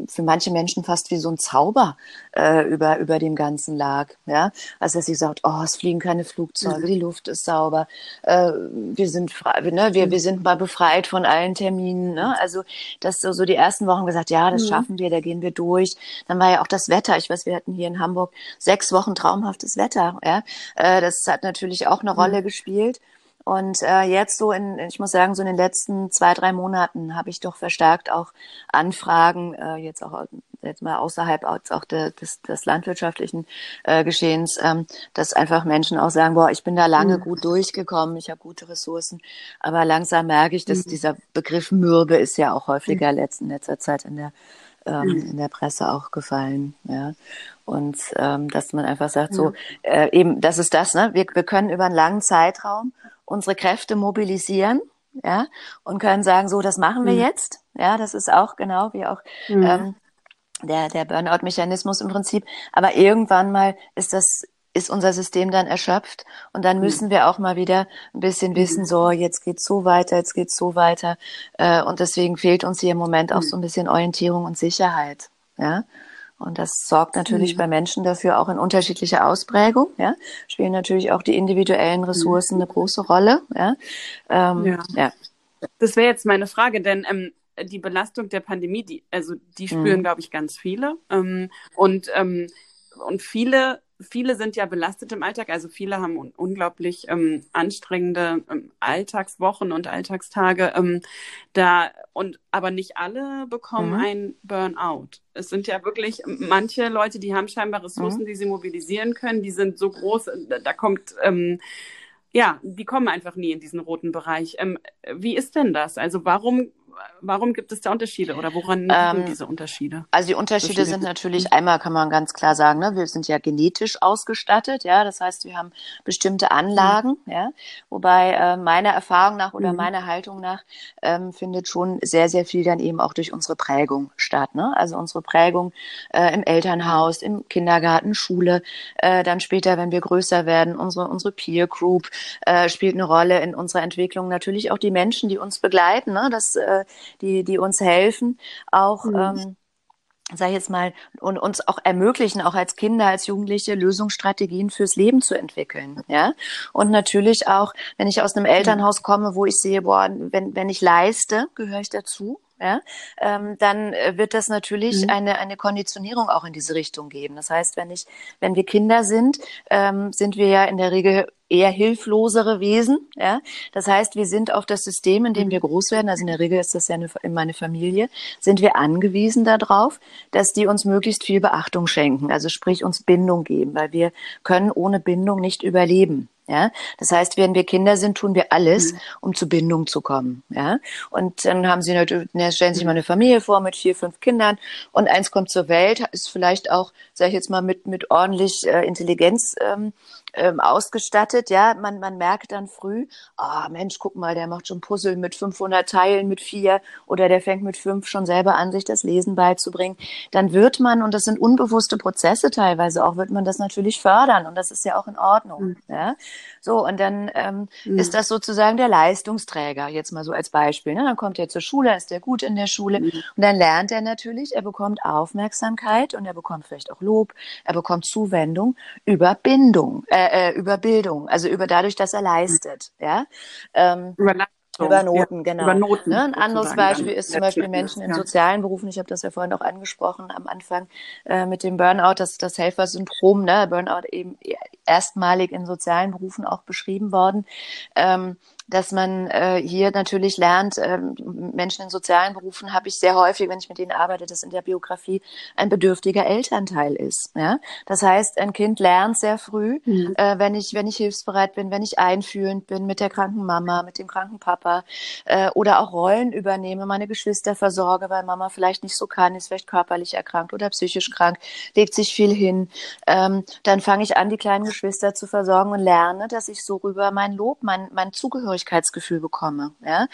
für manche Menschen fast wie so ein Zauber äh, über, über dem Ganzen lag. Ja? Also dass sie sagt, oh, es fliegen keine Flugzeuge, mhm. die Luft ist sauber, äh, wir sind frei, ne, wir, wir sind mal befreit von allen Terminen. Ne? Also dass so, so die ersten Wochen gesagt, ja, das mhm. schaffen wir, da gehen wir durch. Dann war ja auch das Wetter. Ich weiß, wir hatten hier in Hamburg sechs Wochen traumhaftes Wetter. Ja? Äh, das hat natürlich auch eine mhm. Rolle gespielt. Und äh, jetzt so in, ich muss sagen, so in den letzten zwei, drei Monaten habe ich doch verstärkt auch Anfragen, äh, jetzt auch jetzt mal außerhalb auch des, des landwirtschaftlichen äh, Geschehens, ähm, dass einfach Menschen auch sagen, boah, ich bin da lange mhm. gut durchgekommen, ich habe gute Ressourcen, aber langsam merke ich, dass mhm. dieser Begriff Mürbe ist ja auch häufiger mhm. in letzter Zeit in der ähm, mhm. in der Presse auch gefallen, ja. Und ähm, dass man einfach sagt, so äh, eben, das ist das, ne? Wir, wir können über einen langen Zeitraum unsere Kräfte mobilisieren, ja, und können sagen, so, das machen wir mhm. jetzt. Ja, das ist auch genau wie auch mhm. ähm, der, der Burnout-Mechanismus im Prinzip. Aber irgendwann mal ist das ist unser System dann erschöpft und dann mhm. müssen wir auch mal wieder ein bisschen mhm. wissen, so jetzt geht's so weiter, jetzt geht's so weiter äh, und deswegen fehlt uns hier im Moment auch mhm. so ein bisschen Orientierung und Sicherheit, ja. Und das sorgt natürlich mhm. bei Menschen dafür auch in unterschiedlicher Ausprägung. Ja? Spielen natürlich auch die individuellen Ressourcen mhm. eine große Rolle. Ja. Ähm, ja. ja. Das wäre jetzt meine Frage, denn ähm, die Belastung der Pandemie, die, also die spüren, mhm. glaube ich, ganz viele. Ähm, und, ähm, und viele viele sind ja belastet im Alltag, also viele haben un unglaublich ähm, anstrengende ähm, Alltagswochen und Alltagstage ähm, da und aber nicht alle bekommen mhm. ein Burnout. Es sind ja wirklich manche Leute, die haben scheinbar Ressourcen, mhm. die sie mobilisieren können, die sind so groß, da, da kommt ähm, ja, die kommen einfach nie in diesen roten Bereich. Ähm, wie ist denn das? Also warum warum gibt es da Unterschiede oder woran liegen ähm, diese Unterschiede? Also die Unterschiede sind natürlich einmal kann man ganz klar sagen, ne, wir sind ja genetisch ausgestattet, ja, das heißt, wir haben bestimmte Anlagen, mhm. ja, wobei äh, meiner Erfahrung nach oder mhm. meiner Haltung nach ähm, findet schon sehr sehr viel dann eben auch durch unsere Prägung statt, ne? Also unsere Prägung äh, im Elternhaus, im Kindergarten, Schule, äh, dann später, wenn wir größer werden, unsere unsere Peer Group äh, spielt eine Rolle in unserer Entwicklung. Natürlich auch die Menschen, die uns begleiten, ne? Das äh, die, die uns helfen, auch mhm. ähm, sag ich jetzt mal, und uns auch ermöglichen, auch als Kinder, als Jugendliche Lösungsstrategien fürs Leben zu entwickeln. Ja. Und natürlich auch, wenn ich aus einem Elternhaus komme, wo ich sehe, boah, wenn, wenn ich leiste, gehöre ich dazu ja, ähm, dann äh, wird das natürlich mhm. eine, eine Konditionierung auch in diese Richtung geben. Das heißt, wenn ich, wenn wir Kinder sind, ähm, sind wir ja in der Regel eher hilflosere Wesen. Ja? Das heißt, wir sind auf das System, in dem wir groß werden, also in der Regel ist das ja eine, in meine Familie, sind wir angewiesen darauf, dass die uns möglichst viel Beachtung schenken, also sprich uns Bindung geben, weil wir können ohne Bindung nicht überleben. Ja, das heißt, wenn wir Kinder sind, tun wir alles, mhm. um zur Bindung zu kommen. Ja, und dann haben sie natürlich, stellen sich mal eine Familie vor mit vier, fünf Kindern und eins kommt zur Welt, ist vielleicht auch, sage ich jetzt mal, mit mit ordentlich äh, Intelligenz ähm, ähm, ausgestattet. Ja, man, man merkt dann früh, ah oh, Mensch, guck mal, der macht schon Puzzle mit 500 Teilen, mit vier oder der fängt mit fünf schon selber an, sich das Lesen beizubringen. Dann wird man, und das sind unbewusste Prozesse teilweise auch, wird man das natürlich fördern und das ist ja auch in Ordnung. Mhm. Ja? So, und dann ähm, mhm. ist das sozusagen der Leistungsträger, jetzt mal so als Beispiel. Ne? Dann kommt er zur Schule, ist der gut in der Schule mhm. und dann lernt er natürlich, er bekommt Aufmerksamkeit und er bekommt vielleicht auch Lob, er bekommt Zuwendung über Bindung. Äh, äh, über Bildung, also über dadurch, dass er leistet, ja. Ähm, über, über Noten, ja, genau. Über Noten, ne? Ein anderes Beispiel ist zum Beispiel Menschen in sozialen Berufen. Ich habe das ja vorhin auch angesprochen am Anfang äh, mit dem Burnout, das das Helfersyndrom, ne? Burnout eben erstmalig in sozialen Berufen auch beschrieben worden. Ähm, dass man äh, hier natürlich lernt, äh, Menschen in sozialen Berufen habe ich sehr häufig, wenn ich mit denen arbeite, dass in der Biografie ein bedürftiger Elternteil ist. Ja? Das heißt, ein Kind lernt sehr früh, mhm. äh, wenn ich wenn ich hilfsbereit bin, wenn ich einfühlend bin mit der kranken Mama, mit dem kranken Papa äh, oder auch Rollen übernehme, meine Geschwister versorge, weil Mama vielleicht nicht so kann, ist vielleicht körperlich erkrankt oder psychisch krank, legt sich viel hin. Ähm, dann fange ich an, die kleinen Geschwister zu versorgen und lerne, dass ich so rüber mein Lob, mein mein Zugehörigkeit Zugehörigkeitsgefühl bekomme, ja,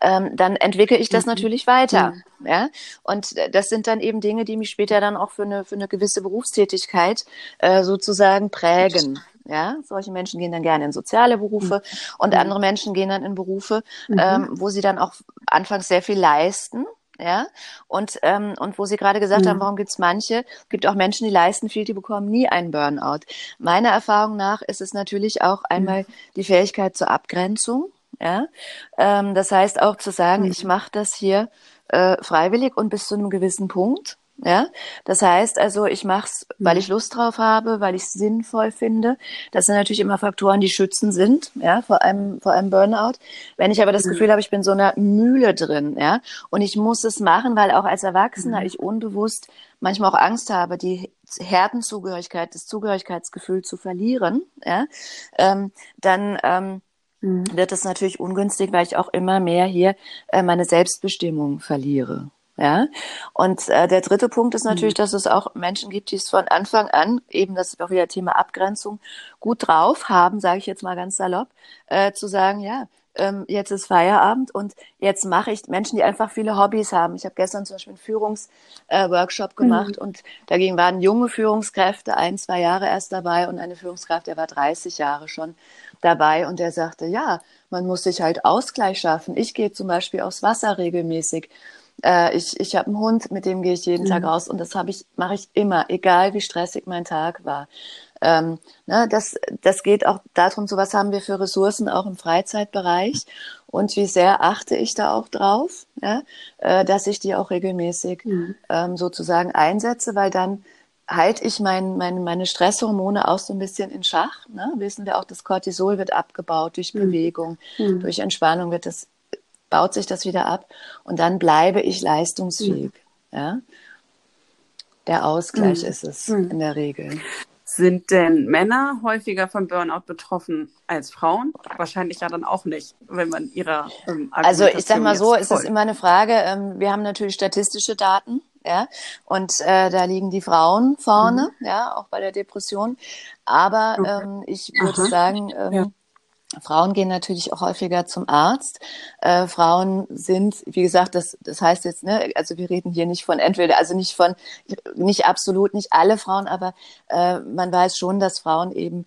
ähm, dann entwickle ich das mhm. natürlich weiter, mhm. ja. Und das sind dann eben Dinge, die mich später dann auch für eine für eine gewisse Berufstätigkeit äh, sozusagen prägen. Ja, solche Menschen gehen dann gerne in soziale Berufe mhm. und mhm. andere Menschen gehen dann in Berufe, mhm. ähm, wo sie dann auch anfangs sehr viel leisten, ja, und, ähm, und wo Sie gerade gesagt mhm. haben, warum gibt es manche, gibt auch Menschen, die leisten viel, die bekommen nie einen Burnout. Meiner Erfahrung nach ist es natürlich auch einmal mhm. die Fähigkeit zur Abgrenzung, ja, ähm, das heißt auch zu sagen, mhm. ich mache das hier äh, freiwillig und bis zu einem gewissen Punkt, ja, das heißt also, ich mache es, weil mhm. ich Lust drauf habe, weil ich es sinnvoll finde. Das sind natürlich immer Faktoren, die schützen sind, ja, vor einem, vor einem Burnout. Wenn ich aber das mhm. Gefühl habe, ich bin so einer Mühle drin, ja, und ich muss es machen, weil auch als Erwachsener mhm. ich unbewusst manchmal auch Angst habe, die Herdenzugehörigkeit, das Zugehörigkeitsgefühl zu verlieren, ja, ähm, dann ähm, mhm. wird es natürlich ungünstig, weil ich auch immer mehr hier äh, meine Selbstbestimmung verliere. Ja, und äh, der dritte Punkt ist natürlich, mhm. dass es auch Menschen gibt, die es von Anfang an, eben das ist auch wieder Thema Abgrenzung, gut drauf haben, sage ich jetzt mal ganz salopp, äh, zu sagen, ja, ähm, jetzt ist Feierabend und jetzt mache ich Menschen, die einfach viele Hobbys haben. Ich habe gestern zum Beispiel einen Führungsworkshop äh, gemacht mhm. und dagegen waren junge Führungskräfte, ein, zwei Jahre erst dabei und eine Führungskraft, der war 30 Jahre schon dabei und der sagte, ja, man muss sich halt Ausgleich schaffen. Ich gehe zum Beispiel aufs Wasser regelmäßig äh, ich ich habe einen Hund, mit dem gehe ich jeden mhm. Tag raus und das habe ich mache ich immer, egal wie stressig mein Tag war. Ähm, ne, das, das geht auch darum, so was haben wir für Ressourcen auch im Freizeitbereich und wie sehr achte ich da auch drauf, ja, äh, dass ich die auch regelmäßig mhm. ähm, sozusagen einsetze, weil dann halte ich mein, mein, meine Stresshormone auch so ein bisschen in Schach. Ne? Wissen wir auch, das Cortisol wird abgebaut durch mhm. Bewegung, mhm. durch Entspannung wird das baut sich das wieder ab und dann bleibe ich leistungsfähig. Mhm. Ja? Der Ausgleich mhm. ist es mhm. in der Regel. Sind denn Männer häufiger von Burnout betroffen als Frauen? Wahrscheinlich ja dann auch nicht, wenn man ihrer ähm, Also ich sag mal so, ist es immer eine Frage. Ähm, wir haben natürlich statistische Daten, ja, und äh, da liegen die Frauen vorne, mhm. ja, auch bei der Depression. Aber okay. ähm, ich würde Aha. sagen, ähm, ja. Frauen gehen natürlich auch häufiger zum Arzt. Äh, Frauen sind, wie gesagt, das, das heißt jetzt, ne, also wir reden hier nicht von entweder, also nicht von, nicht absolut, nicht alle Frauen, aber äh, man weiß schon, dass Frauen eben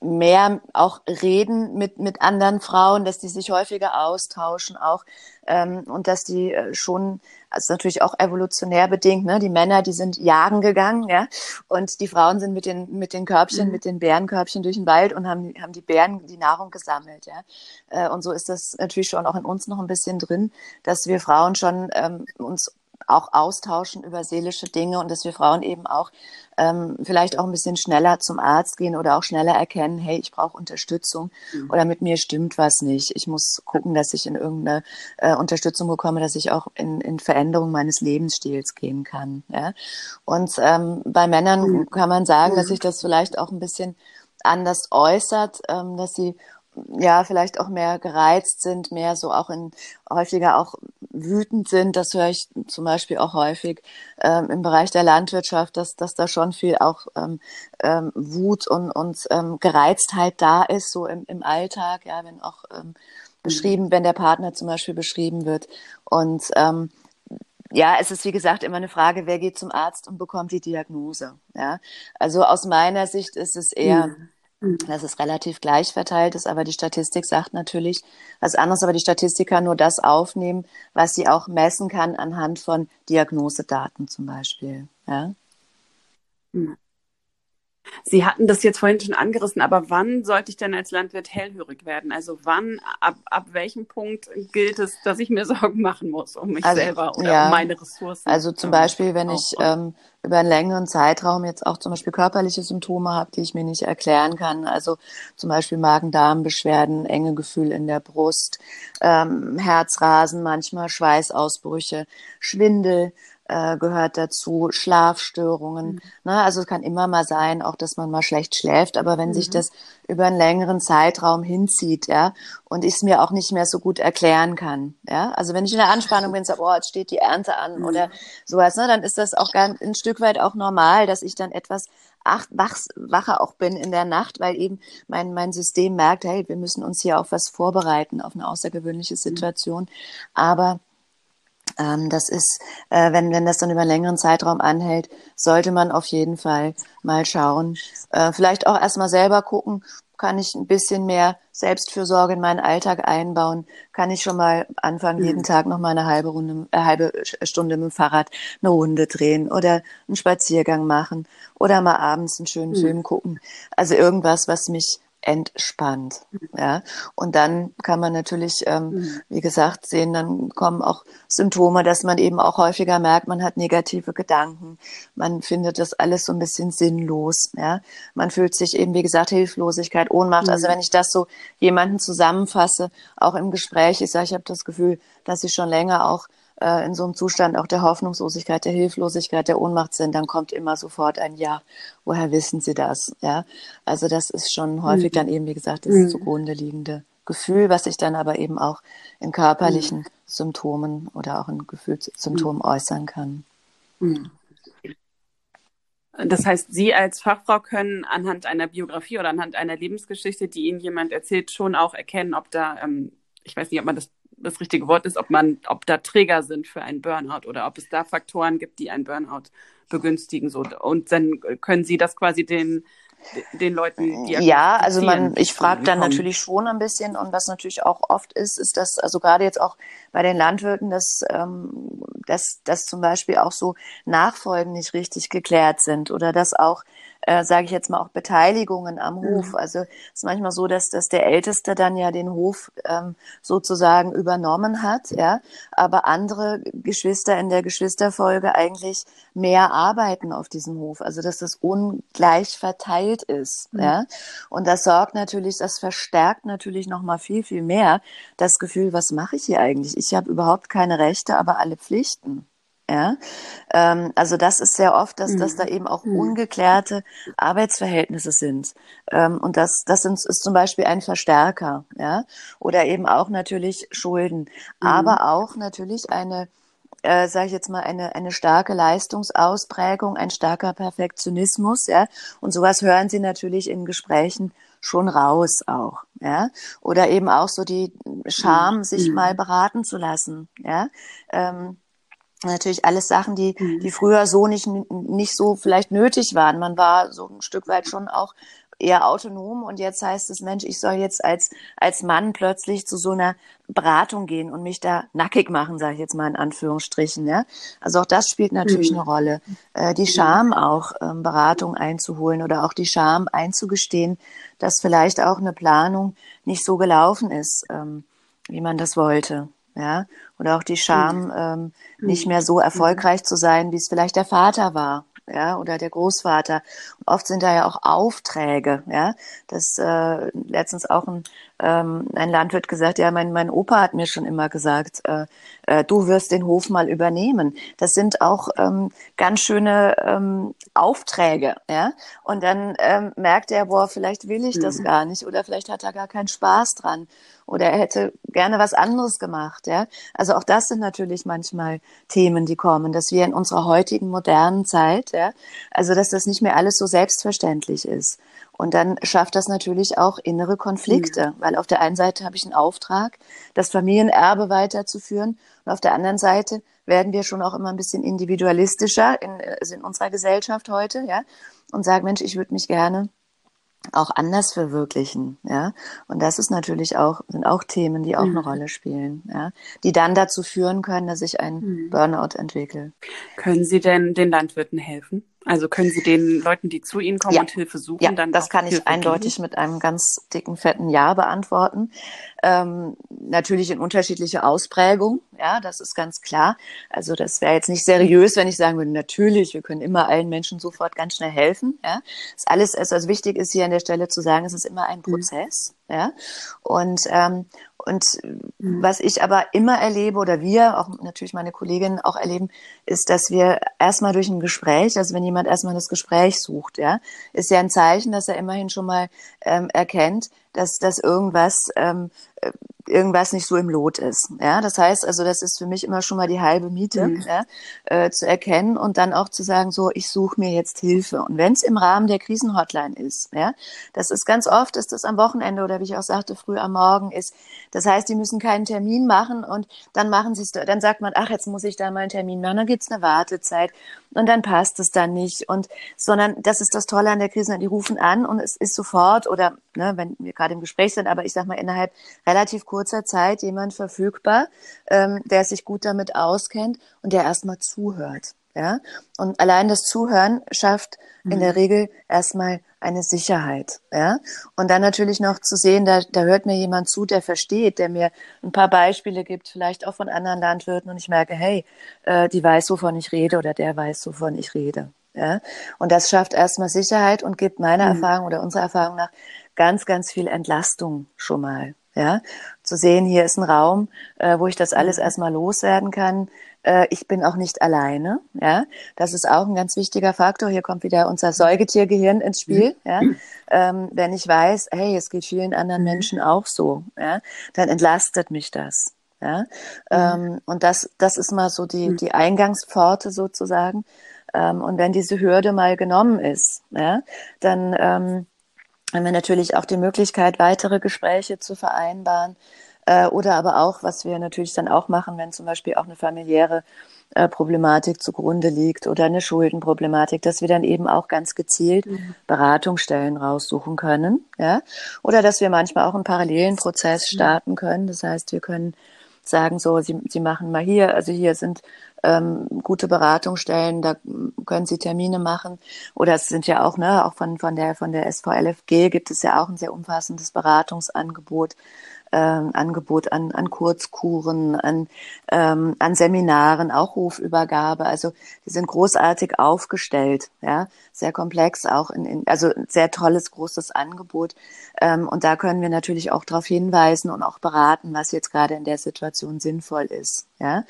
mehr auch reden mit, mit anderen Frauen, dass die sich häufiger austauschen auch ähm, und dass die äh, schon, also natürlich auch evolutionär bedingt, ne, die Männer, die sind jagen gegangen, ja, und die Frauen sind mit den, mit den Körbchen, mhm. mit den Bärenkörbchen durch den Wald und haben, haben die Bären die Nahrung gesammelt, ja. Äh, und so ist das natürlich schon auch in uns noch ein bisschen drin, dass wir Frauen schon ähm, uns auch austauschen über seelische Dinge und dass wir Frauen eben auch ähm, vielleicht auch ein bisschen schneller zum Arzt gehen oder auch schneller erkennen, hey, ich brauche Unterstützung mhm. oder mit mir stimmt was nicht. Ich muss gucken, dass ich in irgendeine äh, Unterstützung bekomme, dass ich auch in, in Veränderung meines Lebensstils gehen kann. Ja? Und ähm, bei Männern mhm. kann man sagen, dass sich das vielleicht auch ein bisschen anders äußert, ähm, dass sie ja vielleicht auch mehr gereizt sind, mehr so auch in häufiger auch wütend sind. Das höre ich zum Beispiel auch häufig ähm, im Bereich der Landwirtschaft, dass, dass da schon viel auch ähm, ähm, Wut und, und ähm, Gereiztheit da ist, so im, im Alltag, ja, wenn auch ähm, beschrieben, wenn der Partner zum Beispiel beschrieben wird. Und ähm, ja, es ist wie gesagt immer eine Frage, wer geht zum Arzt und bekommt die Diagnose. Ja, also aus meiner Sicht ist es eher mhm. Mhm. dass es relativ gleich verteilt ist, aber die Statistik sagt natürlich was anderes, aber die Statistik kann nur das aufnehmen, was sie auch messen kann anhand von Diagnosedaten zum Beispiel. Ja? Mhm. Sie hatten das jetzt vorhin schon angerissen, aber wann sollte ich denn als Landwirt hellhörig werden? Also wann, ab, ab welchem Punkt gilt es, dass ich mir Sorgen machen muss um mich also, selber oder ja, um meine Ressourcen? Also zum Beispiel, wenn ich ähm, über einen längeren Zeitraum jetzt auch zum Beispiel körperliche Symptome habe, die ich mir nicht erklären kann. Also zum Beispiel Magen-Darm-Beschwerden, enge Gefühl in der Brust, ähm, Herzrasen, manchmal Schweißausbrüche, Schwindel, äh, gehört dazu, Schlafstörungen. Mhm. Ne? Also es kann immer mal sein, auch dass man mal schlecht schläft, aber wenn mhm. sich das über einen längeren Zeitraum hinzieht, ja, und ich es mir auch nicht mehr so gut erklären kann, ja, also wenn ich in der Anspannung bin, sage, oh, jetzt steht die Ernte an mhm. oder sowas, ne, dann ist das auch ganz, ein Stück weit auch normal, dass ich dann etwas ach, wach, wacher auch bin in der Nacht, weil eben mein, mein System merkt, hey, wir müssen uns hier auf was vorbereiten, auf eine außergewöhnliche mhm. Situation. Aber das ist, äh, wenn, wenn das dann über einen längeren Zeitraum anhält, sollte man auf jeden Fall mal schauen. Äh, vielleicht auch erstmal selber gucken, kann ich ein bisschen mehr Selbstfürsorge in meinen Alltag einbauen? Kann ich schon mal anfangen, jeden mhm. Tag noch mal eine halbe Runde, eine halbe Stunde mit dem Fahrrad eine Runde drehen oder einen Spaziergang machen oder mal abends einen schönen mhm. Film gucken? Also irgendwas, was mich entspannt. Ja, und dann kann man natürlich, ähm, mhm. wie gesagt, sehen, dann kommen auch Symptome, dass man eben auch häufiger merkt, man hat negative Gedanken, man findet das alles so ein bisschen sinnlos. Ja, man fühlt sich eben, wie gesagt, Hilflosigkeit, Ohnmacht. Also mhm. Also wenn ich das so jemanden zusammenfasse, auch im Gespräch, ich sage, ich habe das Gefühl, dass ich schon länger auch äh, in so einem Zustand auch der Hoffnungslosigkeit, der Hilflosigkeit, der Ohnmacht sind, dann kommt immer sofort ein Ja. Woher wissen Sie das? Ja, also das ist schon häufig mhm. dann eben, wie gesagt, das mhm. zugrunde liegende Gefühl, was sich dann aber eben auch in körperlichen mhm. Symptomen oder auch in Gefühlssymptomen mhm. äußern kann. Mhm. Das heißt, Sie als Fachfrau können anhand einer Biografie oder anhand einer Lebensgeschichte, die Ihnen jemand erzählt, schon auch erkennen, ob da, ähm, ich weiß nicht, ob man das das richtige Wort ist, ob man, ob da Träger sind für einen Burnout oder ob es da Faktoren gibt, die einen Burnout begünstigen. So. Und dann können Sie das quasi den, den Leuten Ja, also man, ich frage dann natürlich schon ein bisschen und was natürlich auch oft ist, ist, dass also gerade jetzt auch bei den Landwirten, dass, ähm, dass, dass zum Beispiel auch so Nachfolgen nicht richtig geklärt sind oder dass auch äh, sage ich jetzt mal, auch Beteiligungen am mhm. Hof. Also es ist manchmal so, dass, dass der Älteste dann ja den Hof ähm, sozusagen übernommen hat, ja, aber andere Geschwister in der Geschwisterfolge eigentlich mehr arbeiten auf diesem Hof. Also dass das ungleich verteilt ist, mhm. ja. Und das sorgt natürlich, das verstärkt natürlich noch mal viel, viel mehr das Gefühl, was mache ich hier eigentlich? Ich habe überhaupt keine Rechte, aber alle Pflichten. Ja, ähm, also das ist sehr oft, dass, mhm. dass da mhm. eben auch mhm. ungeklärte Arbeitsverhältnisse sind. Ähm, und das, das sind, ist zum Beispiel ein Verstärker, ja, oder eben auch natürlich Schulden, mhm. aber auch natürlich eine, äh, sage ich jetzt mal, eine, eine starke Leistungsausprägung, ein starker Perfektionismus, ja, und sowas hören Sie natürlich in Gesprächen schon raus auch, ja, oder eben auch so die Scham, sich mhm. mal beraten zu lassen, ja. Ähm, natürlich alles Sachen, die, mhm. die früher so nicht, nicht so vielleicht nötig waren. Man war so ein Stück weit schon auch eher autonom und jetzt heißt es, Mensch, ich soll jetzt als, als Mann plötzlich zu so einer Beratung gehen und mich da nackig machen, sage ich jetzt mal in Anführungsstrichen. Ja? Also auch das spielt natürlich mhm. eine Rolle. Äh, die Scham auch, ähm, Beratung einzuholen oder auch die Scham einzugestehen, dass vielleicht auch eine Planung nicht so gelaufen ist, ähm, wie man das wollte ja, oder auch die Scham, mhm. ähm, nicht mehr so erfolgreich zu sein, wie es vielleicht der Vater war, ja, oder der Großvater. Und oft sind da ja auch Aufträge, ja. Das äh, letztens auch ein ähm, ein Landwirt gesagt, ja, mein, mein Opa hat mir schon immer gesagt, äh, äh, du wirst den Hof mal übernehmen. Das sind auch ähm, ganz schöne ähm, Aufträge, ja. Und dann ähm, merkt er, boah, vielleicht will ich das mhm. gar nicht oder vielleicht hat er gar keinen Spaß dran oder er hätte gerne was anderes gemacht, ja. Also auch das sind natürlich manchmal Themen, die kommen, dass wir in unserer heutigen modernen Zeit, ja, also dass das nicht mehr alles so selbstverständlich ist. Und dann schafft das natürlich auch innere Konflikte, mhm. weil auf der einen Seite habe ich einen Auftrag, das Familienerbe weiterzuführen und auf der anderen Seite werden wir schon auch immer ein bisschen individualistischer in, also in unserer Gesellschaft heute, ja, und sagen, Mensch, ich würde mich gerne auch anders verwirklichen, ja. Und das ist natürlich auch, sind auch Themen, die auch mhm. eine Rolle spielen, ja, die dann dazu führen können, dass ich einen mhm. Burnout entwickle. Können Sie denn den Landwirten helfen? Also können Sie den Leuten, die zu Ihnen kommen ja. und Hilfe suchen, ja, dann das kann ich Hilfe eindeutig geben? mit einem ganz dicken, fetten Ja beantworten. Ähm, natürlich in unterschiedlicher Ausprägung, ja, das ist ganz klar. Also das wäre jetzt nicht seriös, wenn ich sagen würde, natürlich, wir können immer allen Menschen sofort ganz schnell helfen. Ja, das ist alles, also wichtig ist hier an der Stelle zu sagen, es ist immer ein mhm. Prozess. Mhm. Ja, und ähm, und mhm. was ich aber immer erlebe oder wir, auch natürlich meine Kolleginnen auch erleben, ist, dass wir erstmal durch ein Gespräch, also wenn jemand erstmal das Gespräch sucht, ja, ist ja ein Zeichen, dass er immerhin schon mal ähm, erkennt, dass, dass irgendwas ähm, äh, irgendwas nicht so im Lot ist. Ja, das heißt also, das ist für mich immer schon mal die halbe Miete, mhm. ja, äh, zu erkennen und dann auch zu sagen, so, ich suche mir jetzt Hilfe. Und wenn es im Rahmen der Krisenhotline ist, ja, das ist ganz oft, ist das am Wochenende oder wie ich auch sagte, früh am Morgen ist. Das heißt, die müssen keinen Termin machen und dann machen sie es, dann sagt man, ach, jetzt muss ich da mal einen Termin machen, dann gibt's eine Wartezeit und dann passt es dann nicht. Und sondern das ist das Tolle an der Krise, die rufen an und es ist sofort oder ne, wenn wir gerade im Gespräch sind, aber ich sag mal innerhalb relativ kurzer Zeit jemand verfügbar, ähm, der sich gut damit auskennt und der erstmal zuhört. Ja? Und allein das Zuhören schafft mhm. in der mhm. Regel erstmal eine Sicherheit. Ja? Und dann natürlich noch zu sehen, da, da hört mir jemand zu, der versteht, der mir ein paar Beispiele gibt, vielleicht auch von anderen Landwirten und ich merke, hey, äh, die weiß, wovon ich rede oder der weiß, wovon ich rede. Ja? Und das schafft erstmal Sicherheit und gibt meiner mhm. Erfahrung oder unserer Erfahrung nach ganz, ganz viel Entlastung schon mal. Ja, zu sehen, hier ist ein Raum, äh, wo ich das alles mhm. erstmal loswerden kann. Äh, ich bin auch nicht alleine. Ja, das ist auch ein ganz wichtiger Faktor. Hier kommt wieder unser Säugetiergehirn ins Spiel. Mhm. Ja, ähm, wenn ich weiß, hey, es geht vielen anderen mhm. Menschen auch so, ja, dann entlastet mich das. Ja, ähm, und das, das ist mal so die, die Eingangspforte sozusagen. Ähm, und wenn diese Hürde mal genommen ist, ja, dann ähm, haben wir natürlich auch die Möglichkeit, weitere Gespräche zu vereinbaren. Äh, oder aber auch, was wir natürlich dann auch machen, wenn zum Beispiel auch eine familiäre äh, Problematik zugrunde liegt oder eine Schuldenproblematik, dass wir dann eben auch ganz gezielt mhm. Beratungsstellen raussuchen können. Ja? Oder dass wir manchmal auch einen parallelen Prozess mhm. starten können. Das heißt, wir können sagen so, Sie, Sie machen mal hier, also hier sind ähm, gute Beratungsstellen, da können Sie Termine machen. Oder es sind ja auch, ne, auch von, von der, von der SVLFG gibt es ja auch ein sehr umfassendes Beratungsangebot ähm, Angebot an, an Kurzkuren, an, ähm, an Seminaren, auch Hofübergabe. Also die sind großartig aufgestellt, ja, sehr komplex, auch in, in also sehr tolles, großes Angebot. Ähm, und da können wir natürlich auch darauf hinweisen und auch beraten, was jetzt gerade in der Situation sinnvoll ist. Ja.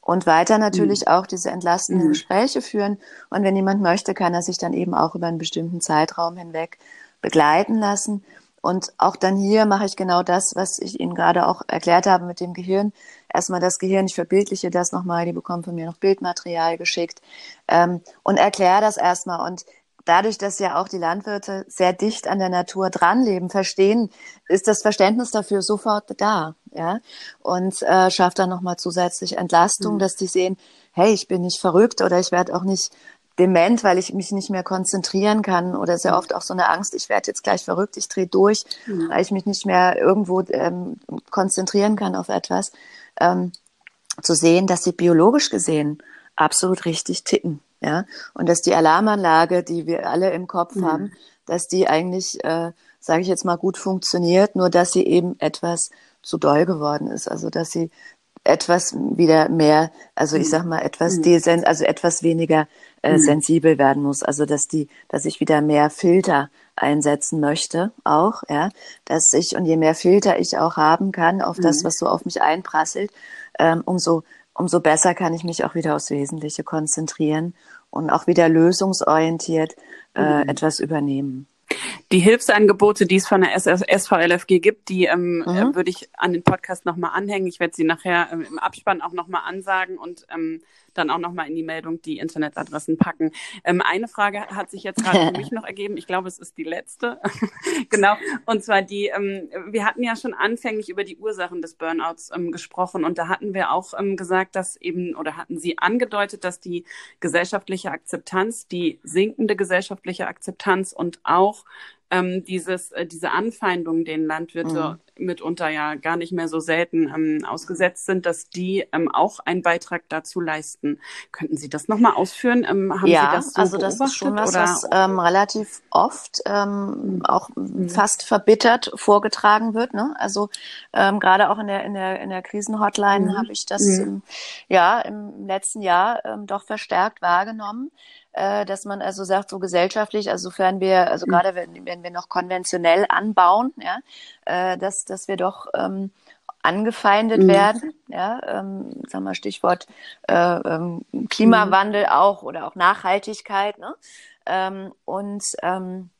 Und weiter natürlich mhm. auch diese entlastenden mhm. Gespräche führen. Und wenn jemand möchte, kann er sich dann eben auch über einen bestimmten Zeitraum hinweg begleiten lassen. Und auch dann hier mache ich genau das, was ich Ihnen gerade auch erklärt habe mit dem Gehirn. Erstmal das Gehirn, ich verbildliche das nochmal, die bekommen von mir noch Bildmaterial geschickt ähm, und erkläre das erstmal. Und dadurch, dass ja auch die Landwirte sehr dicht an der Natur dran leben, verstehen, ist das Verständnis dafür sofort da, ja, und äh, schafft dann nochmal zusätzlich Entlastung, mhm. dass die sehen, hey, ich bin nicht verrückt oder ich werde auch nicht dement, weil ich mich nicht mehr konzentrieren kann oder sehr oft auch so eine Angst, ich werde jetzt gleich verrückt, ich drehe durch, mhm. weil ich mich nicht mehr irgendwo ähm, konzentrieren kann auf etwas, ähm, zu sehen, dass sie biologisch gesehen absolut richtig ticken, ja, und dass die Alarmanlage, die wir alle im Kopf mhm. haben, dass die eigentlich, äh, sage ich jetzt mal, gut funktioniert, nur dass sie eben etwas zu doll geworden ist, also dass sie etwas wieder mehr, also ich mhm. sag mal etwas mhm. desen, also etwas weniger äh, mhm. sensibel werden muss, also dass die, dass ich wieder mehr Filter einsetzen möchte, auch, ja, dass ich und je mehr Filter ich auch haben kann auf das, mhm. was so auf mich einprasselt, ähm, umso umso besser kann ich mich auch wieder aufs Wesentliche konzentrieren und auch wieder lösungsorientiert äh, mhm. etwas übernehmen. Die Hilfsangebote, die es von der SVLFG gibt, die ähm, mhm. äh, würde ich an den Podcast nochmal anhängen. Ich werde sie nachher ähm, im Abspann auch nochmal ansagen und ähm, dann auch nochmal in die Meldung die Internetadressen packen. Ähm, eine Frage hat sich jetzt gerade für mich noch ergeben. Ich glaube, es ist die letzte. genau. Und zwar die, ähm, wir hatten ja schon anfänglich über die Ursachen des Burnouts ähm, gesprochen und da hatten wir auch ähm, gesagt, dass eben, oder hatten Sie angedeutet, dass die gesellschaftliche Akzeptanz, die sinkende gesellschaftliche Akzeptanz und auch ähm, dieses, äh, diese Anfeindungen, denen Landwirte mhm. Mitunter ja gar nicht mehr so selten ähm, ausgesetzt sind, dass die ähm, auch einen Beitrag dazu leisten. Könnten Sie das nochmal ausführen? Ähm, haben ja, Sie das so also das ist schon was, oder? was ähm, relativ oft ähm, auch mhm. fast verbittert vorgetragen wird. Ne? Also ähm, gerade auch in der in der in der Krisenhotline mhm. habe ich das mhm. im, ja im letzten Jahr ähm, doch verstärkt wahrgenommen äh, dass man also sagt, so gesellschaftlich, also sofern wir, also mhm. gerade wenn, wenn wir noch konventionell anbauen, ja, äh, dass, dass wir doch ähm, angefeindet mhm. werden, ja, ähm, sagen wir Stichwort äh, ähm, Klimawandel mhm. auch oder auch Nachhaltigkeit, ne? Ähm, und ähm,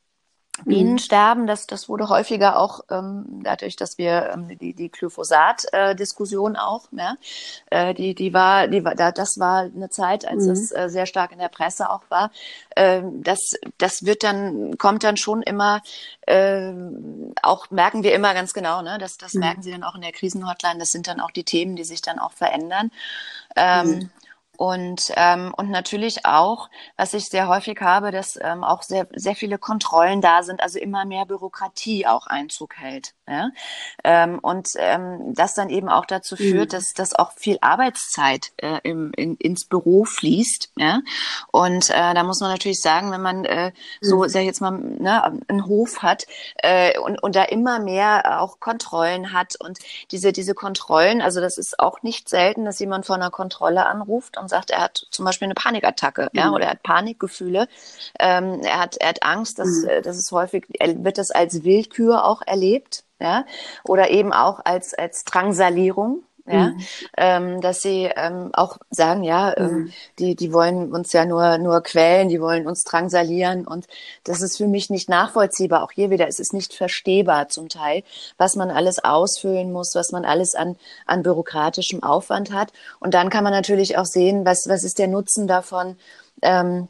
Bienensterben, das, das wurde häufiger auch ähm, dadurch, dass wir ähm, die, die Glyphosat-Diskussion äh, auch, ja, äh, die, die war, die war, da, das war eine Zeit, als mhm. das äh, sehr stark in der Presse auch war. Ähm, das, das wird dann, kommt dann schon immer, äh, auch merken wir immer ganz genau, ne, das, das mhm. merken Sie dann auch in der Krisenhotline, das sind dann auch die Themen, die sich dann auch verändern. Ähm, mhm. Und, ähm, und natürlich auch, was ich sehr häufig habe, dass ähm, auch sehr, sehr viele Kontrollen da sind, also immer mehr Bürokratie auch Einzug hält. Ja? Ähm, und ähm, das dann eben auch dazu führt, mhm. dass, dass auch viel Arbeitszeit äh, im, in, ins Büro fließt. Ja? Und äh, da muss man natürlich sagen, wenn man äh, so, mhm. sag ich jetzt mal, ne, einen Hof hat äh, und, und da immer mehr auch Kontrollen hat und diese, diese Kontrollen, also das ist auch nicht selten, dass jemand vor einer Kontrolle anruft und sagt, er hat zum Beispiel eine Panikattacke, mhm. ja, oder er hat Panikgefühle, ähm, er hat, er hat Angst, dass, mhm. Äh, das ist häufig, er wird das als Willkür auch erlebt, ja, oder eben auch als, als Drangsalierung, ja, mhm. ähm, dass sie ähm, auch sagen, ja, ähm, mhm. die, die wollen uns ja nur, nur quälen, die wollen uns drangsalieren und das ist für mich nicht nachvollziehbar. Auch hier wieder, es ist nicht verstehbar zum Teil, was man alles ausfüllen muss, was man alles an, an bürokratischem Aufwand hat. Und dann kann man natürlich auch sehen, was, was ist der Nutzen davon, ähm,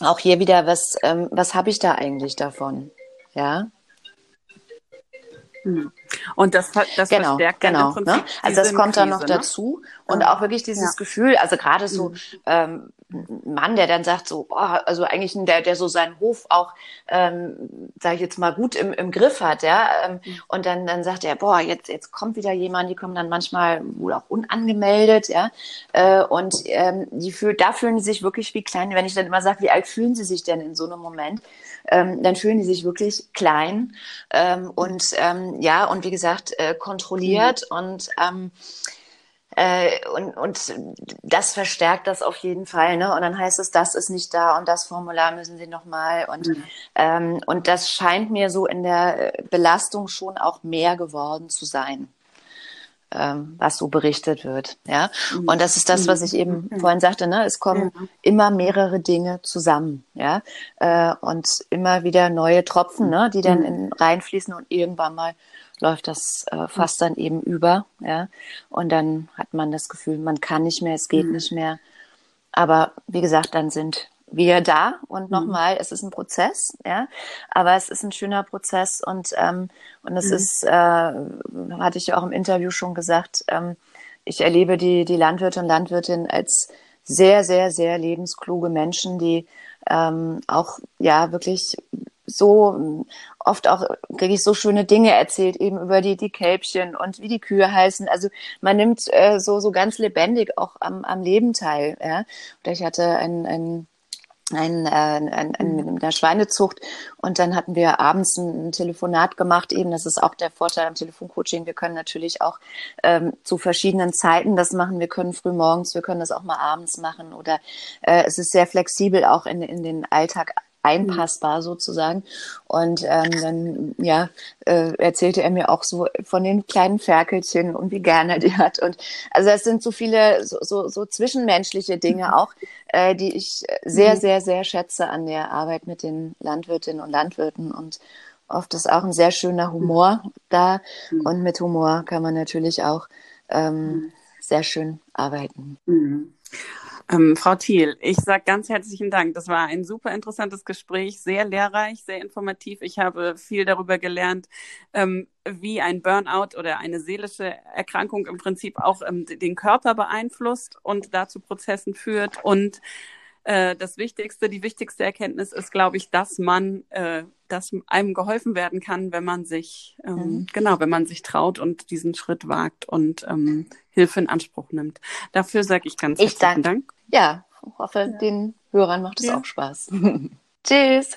auch hier wieder, was, ähm, was habe ich da eigentlich davon? Ja. Hm. Und das, das genau, verstärkt genau, im Prinzip ne? Also das kommt dann noch ne? dazu. Und ja. auch wirklich dieses ja. Gefühl, also gerade so mhm. ähm, Mann, der dann sagt so, oh, also eigentlich ein, der, der so seinen Hof auch, ähm, sage ich jetzt mal, gut im, im Griff hat, ja. Ähm, mhm. Und dann, dann sagt er, boah, jetzt, jetzt kommt wieder jemand, die kommen dann manchmal wohl auch unangemeldet, ja. Äh, und ähm, die fühl, da fühlen sie sich wirklich wie klein. Wenn ich dann immer sage, wie alt fühlen sie sich denn in so einem Moment? Ähm, dann fühlen die sich wirklich klein ähm, und ähm, ja, und wie gesagt, äh, kontrolliert mhm. und ähm, äh, und, und das verstärkt das auf jeden Fall. Ne? Und dann heißt es, das ist nicht da und das Formular müssen Sie nochmal. Und, mhm. ähm, und das scheint mir so in der Belastung schon auch mehr geworden zu sein ähm, was so berichtet wird. Ja, mhm. und das ist das, was ich eben mhm. vorhin sagte. Ne, es kommen ja. immer mehrere Dinge zusammen. Ja, äh, und immer wieder neue Tropfen, ne, die dann mhm. in, reinfließen und irgendwann mal läuft das äh, fast dann eben über. Ja, und dann hat man das Gefühl, man kann nicht mehr, es geht mhm. nicht mehr. Aber wie gesagt, dann sind wir da und mhm. nochmal, es ist ein Prozess, ja, aber es ist ein schöner Prozess und ähm, und es mhm. ist, äh, hatte ich ja auch im Interview schon gesagt, ähm, ich erlebe die die Landwirte und Landwirtinnen als sehr sehr sehr lebenskluge Menschen, die ähm, auch ja wirklich so oft auch kriege ich so schöne Dinge erzählt eben über die die Kälbchen und wie die Kühe heißen also man nimmt äh, so so ganz lebendig auch am, am Leben teil ja und ich hatte ein, ein ein, äh, ein, ein, mit einer Schweinezucht. Und dann hatten wir abends ein, ein, Telefonat gemacht. Eben das ist auch der Vorteil am Telefoncoaching. Wir können natürlich auch ähm, zu verschiedenen Zeiten das machen. Wir können früh morgens wir können das auch mal abends machen. Oder äh, es ist sehr flexibel auch in, in den Alltag einpassbar sozusagen. Und ähm, dann ja, äh, erzählte er mir auch so von den kleinen Ferkelchen und wie gerne er die hat. Und also es sind so viele so, so, so zwischenmenschliche Dinge auch, äh, die ich sehr, sehr, sehr schätze an der Arbeit mit den Landwirtinnen und Landwirten. Und oft ist auch ein sehr schöner Humor da. Und mit Humor kann man natürlich auch ähm, sehr schön arbeiten. Mhm. Ähm, Frau Thiel, ich sage ganz herzlichen Dank. Das war ein super interessantes Gespräch, sehr lehrreich, sehr informativ. Ich habe viel darüber gelernt, ähm, wie ein Burnout oder eine seelische Erkrankung im Prinzip auch ähm, den Körper beeinflusst und dazu Prozessen führt. Und äh, das Wichtigste, die wichtigste Erkenntnis ist, glaube ich, dass man, äh, dass einem geholfen werden kann, wenn man sich, ähm, mhm. genau, wenn man sich traut und diesen Schritt wagt und ähm, Hilfe in Anspruch nimmt. Dafür sage ich ganz ich herzlichen Dank. Ja, hoffe, ja. den Hörern macht es ja. auch Spaß. Tschüss.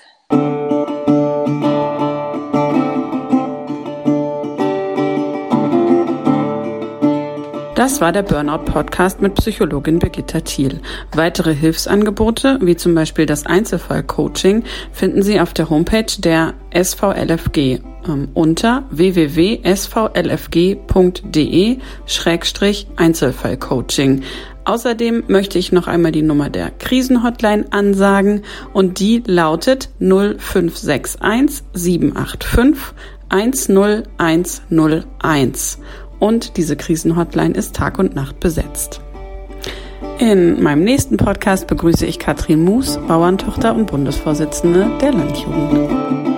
Das war der Burnout Podcast mit Psychologin Birgitta Thiel. Weitere Hilfsangebote, wie zum Beispiel das Einzelfall-Coaching, finden Sie auf der Homepage der SVLFG ähm, unter www.svlfg.de-einzelfall-coaching. Außerdem möchte ich noch einmal die Nummer der Krisenhotline ansagen und die lautet 0561 785 10101 und diese Krisenhotline ist Tag und Nacht besetzt. In meinem nächsten Podcast begrüße ich Katrin Moos, Bauerntochter und Bundesvorsitzende der Landjugend.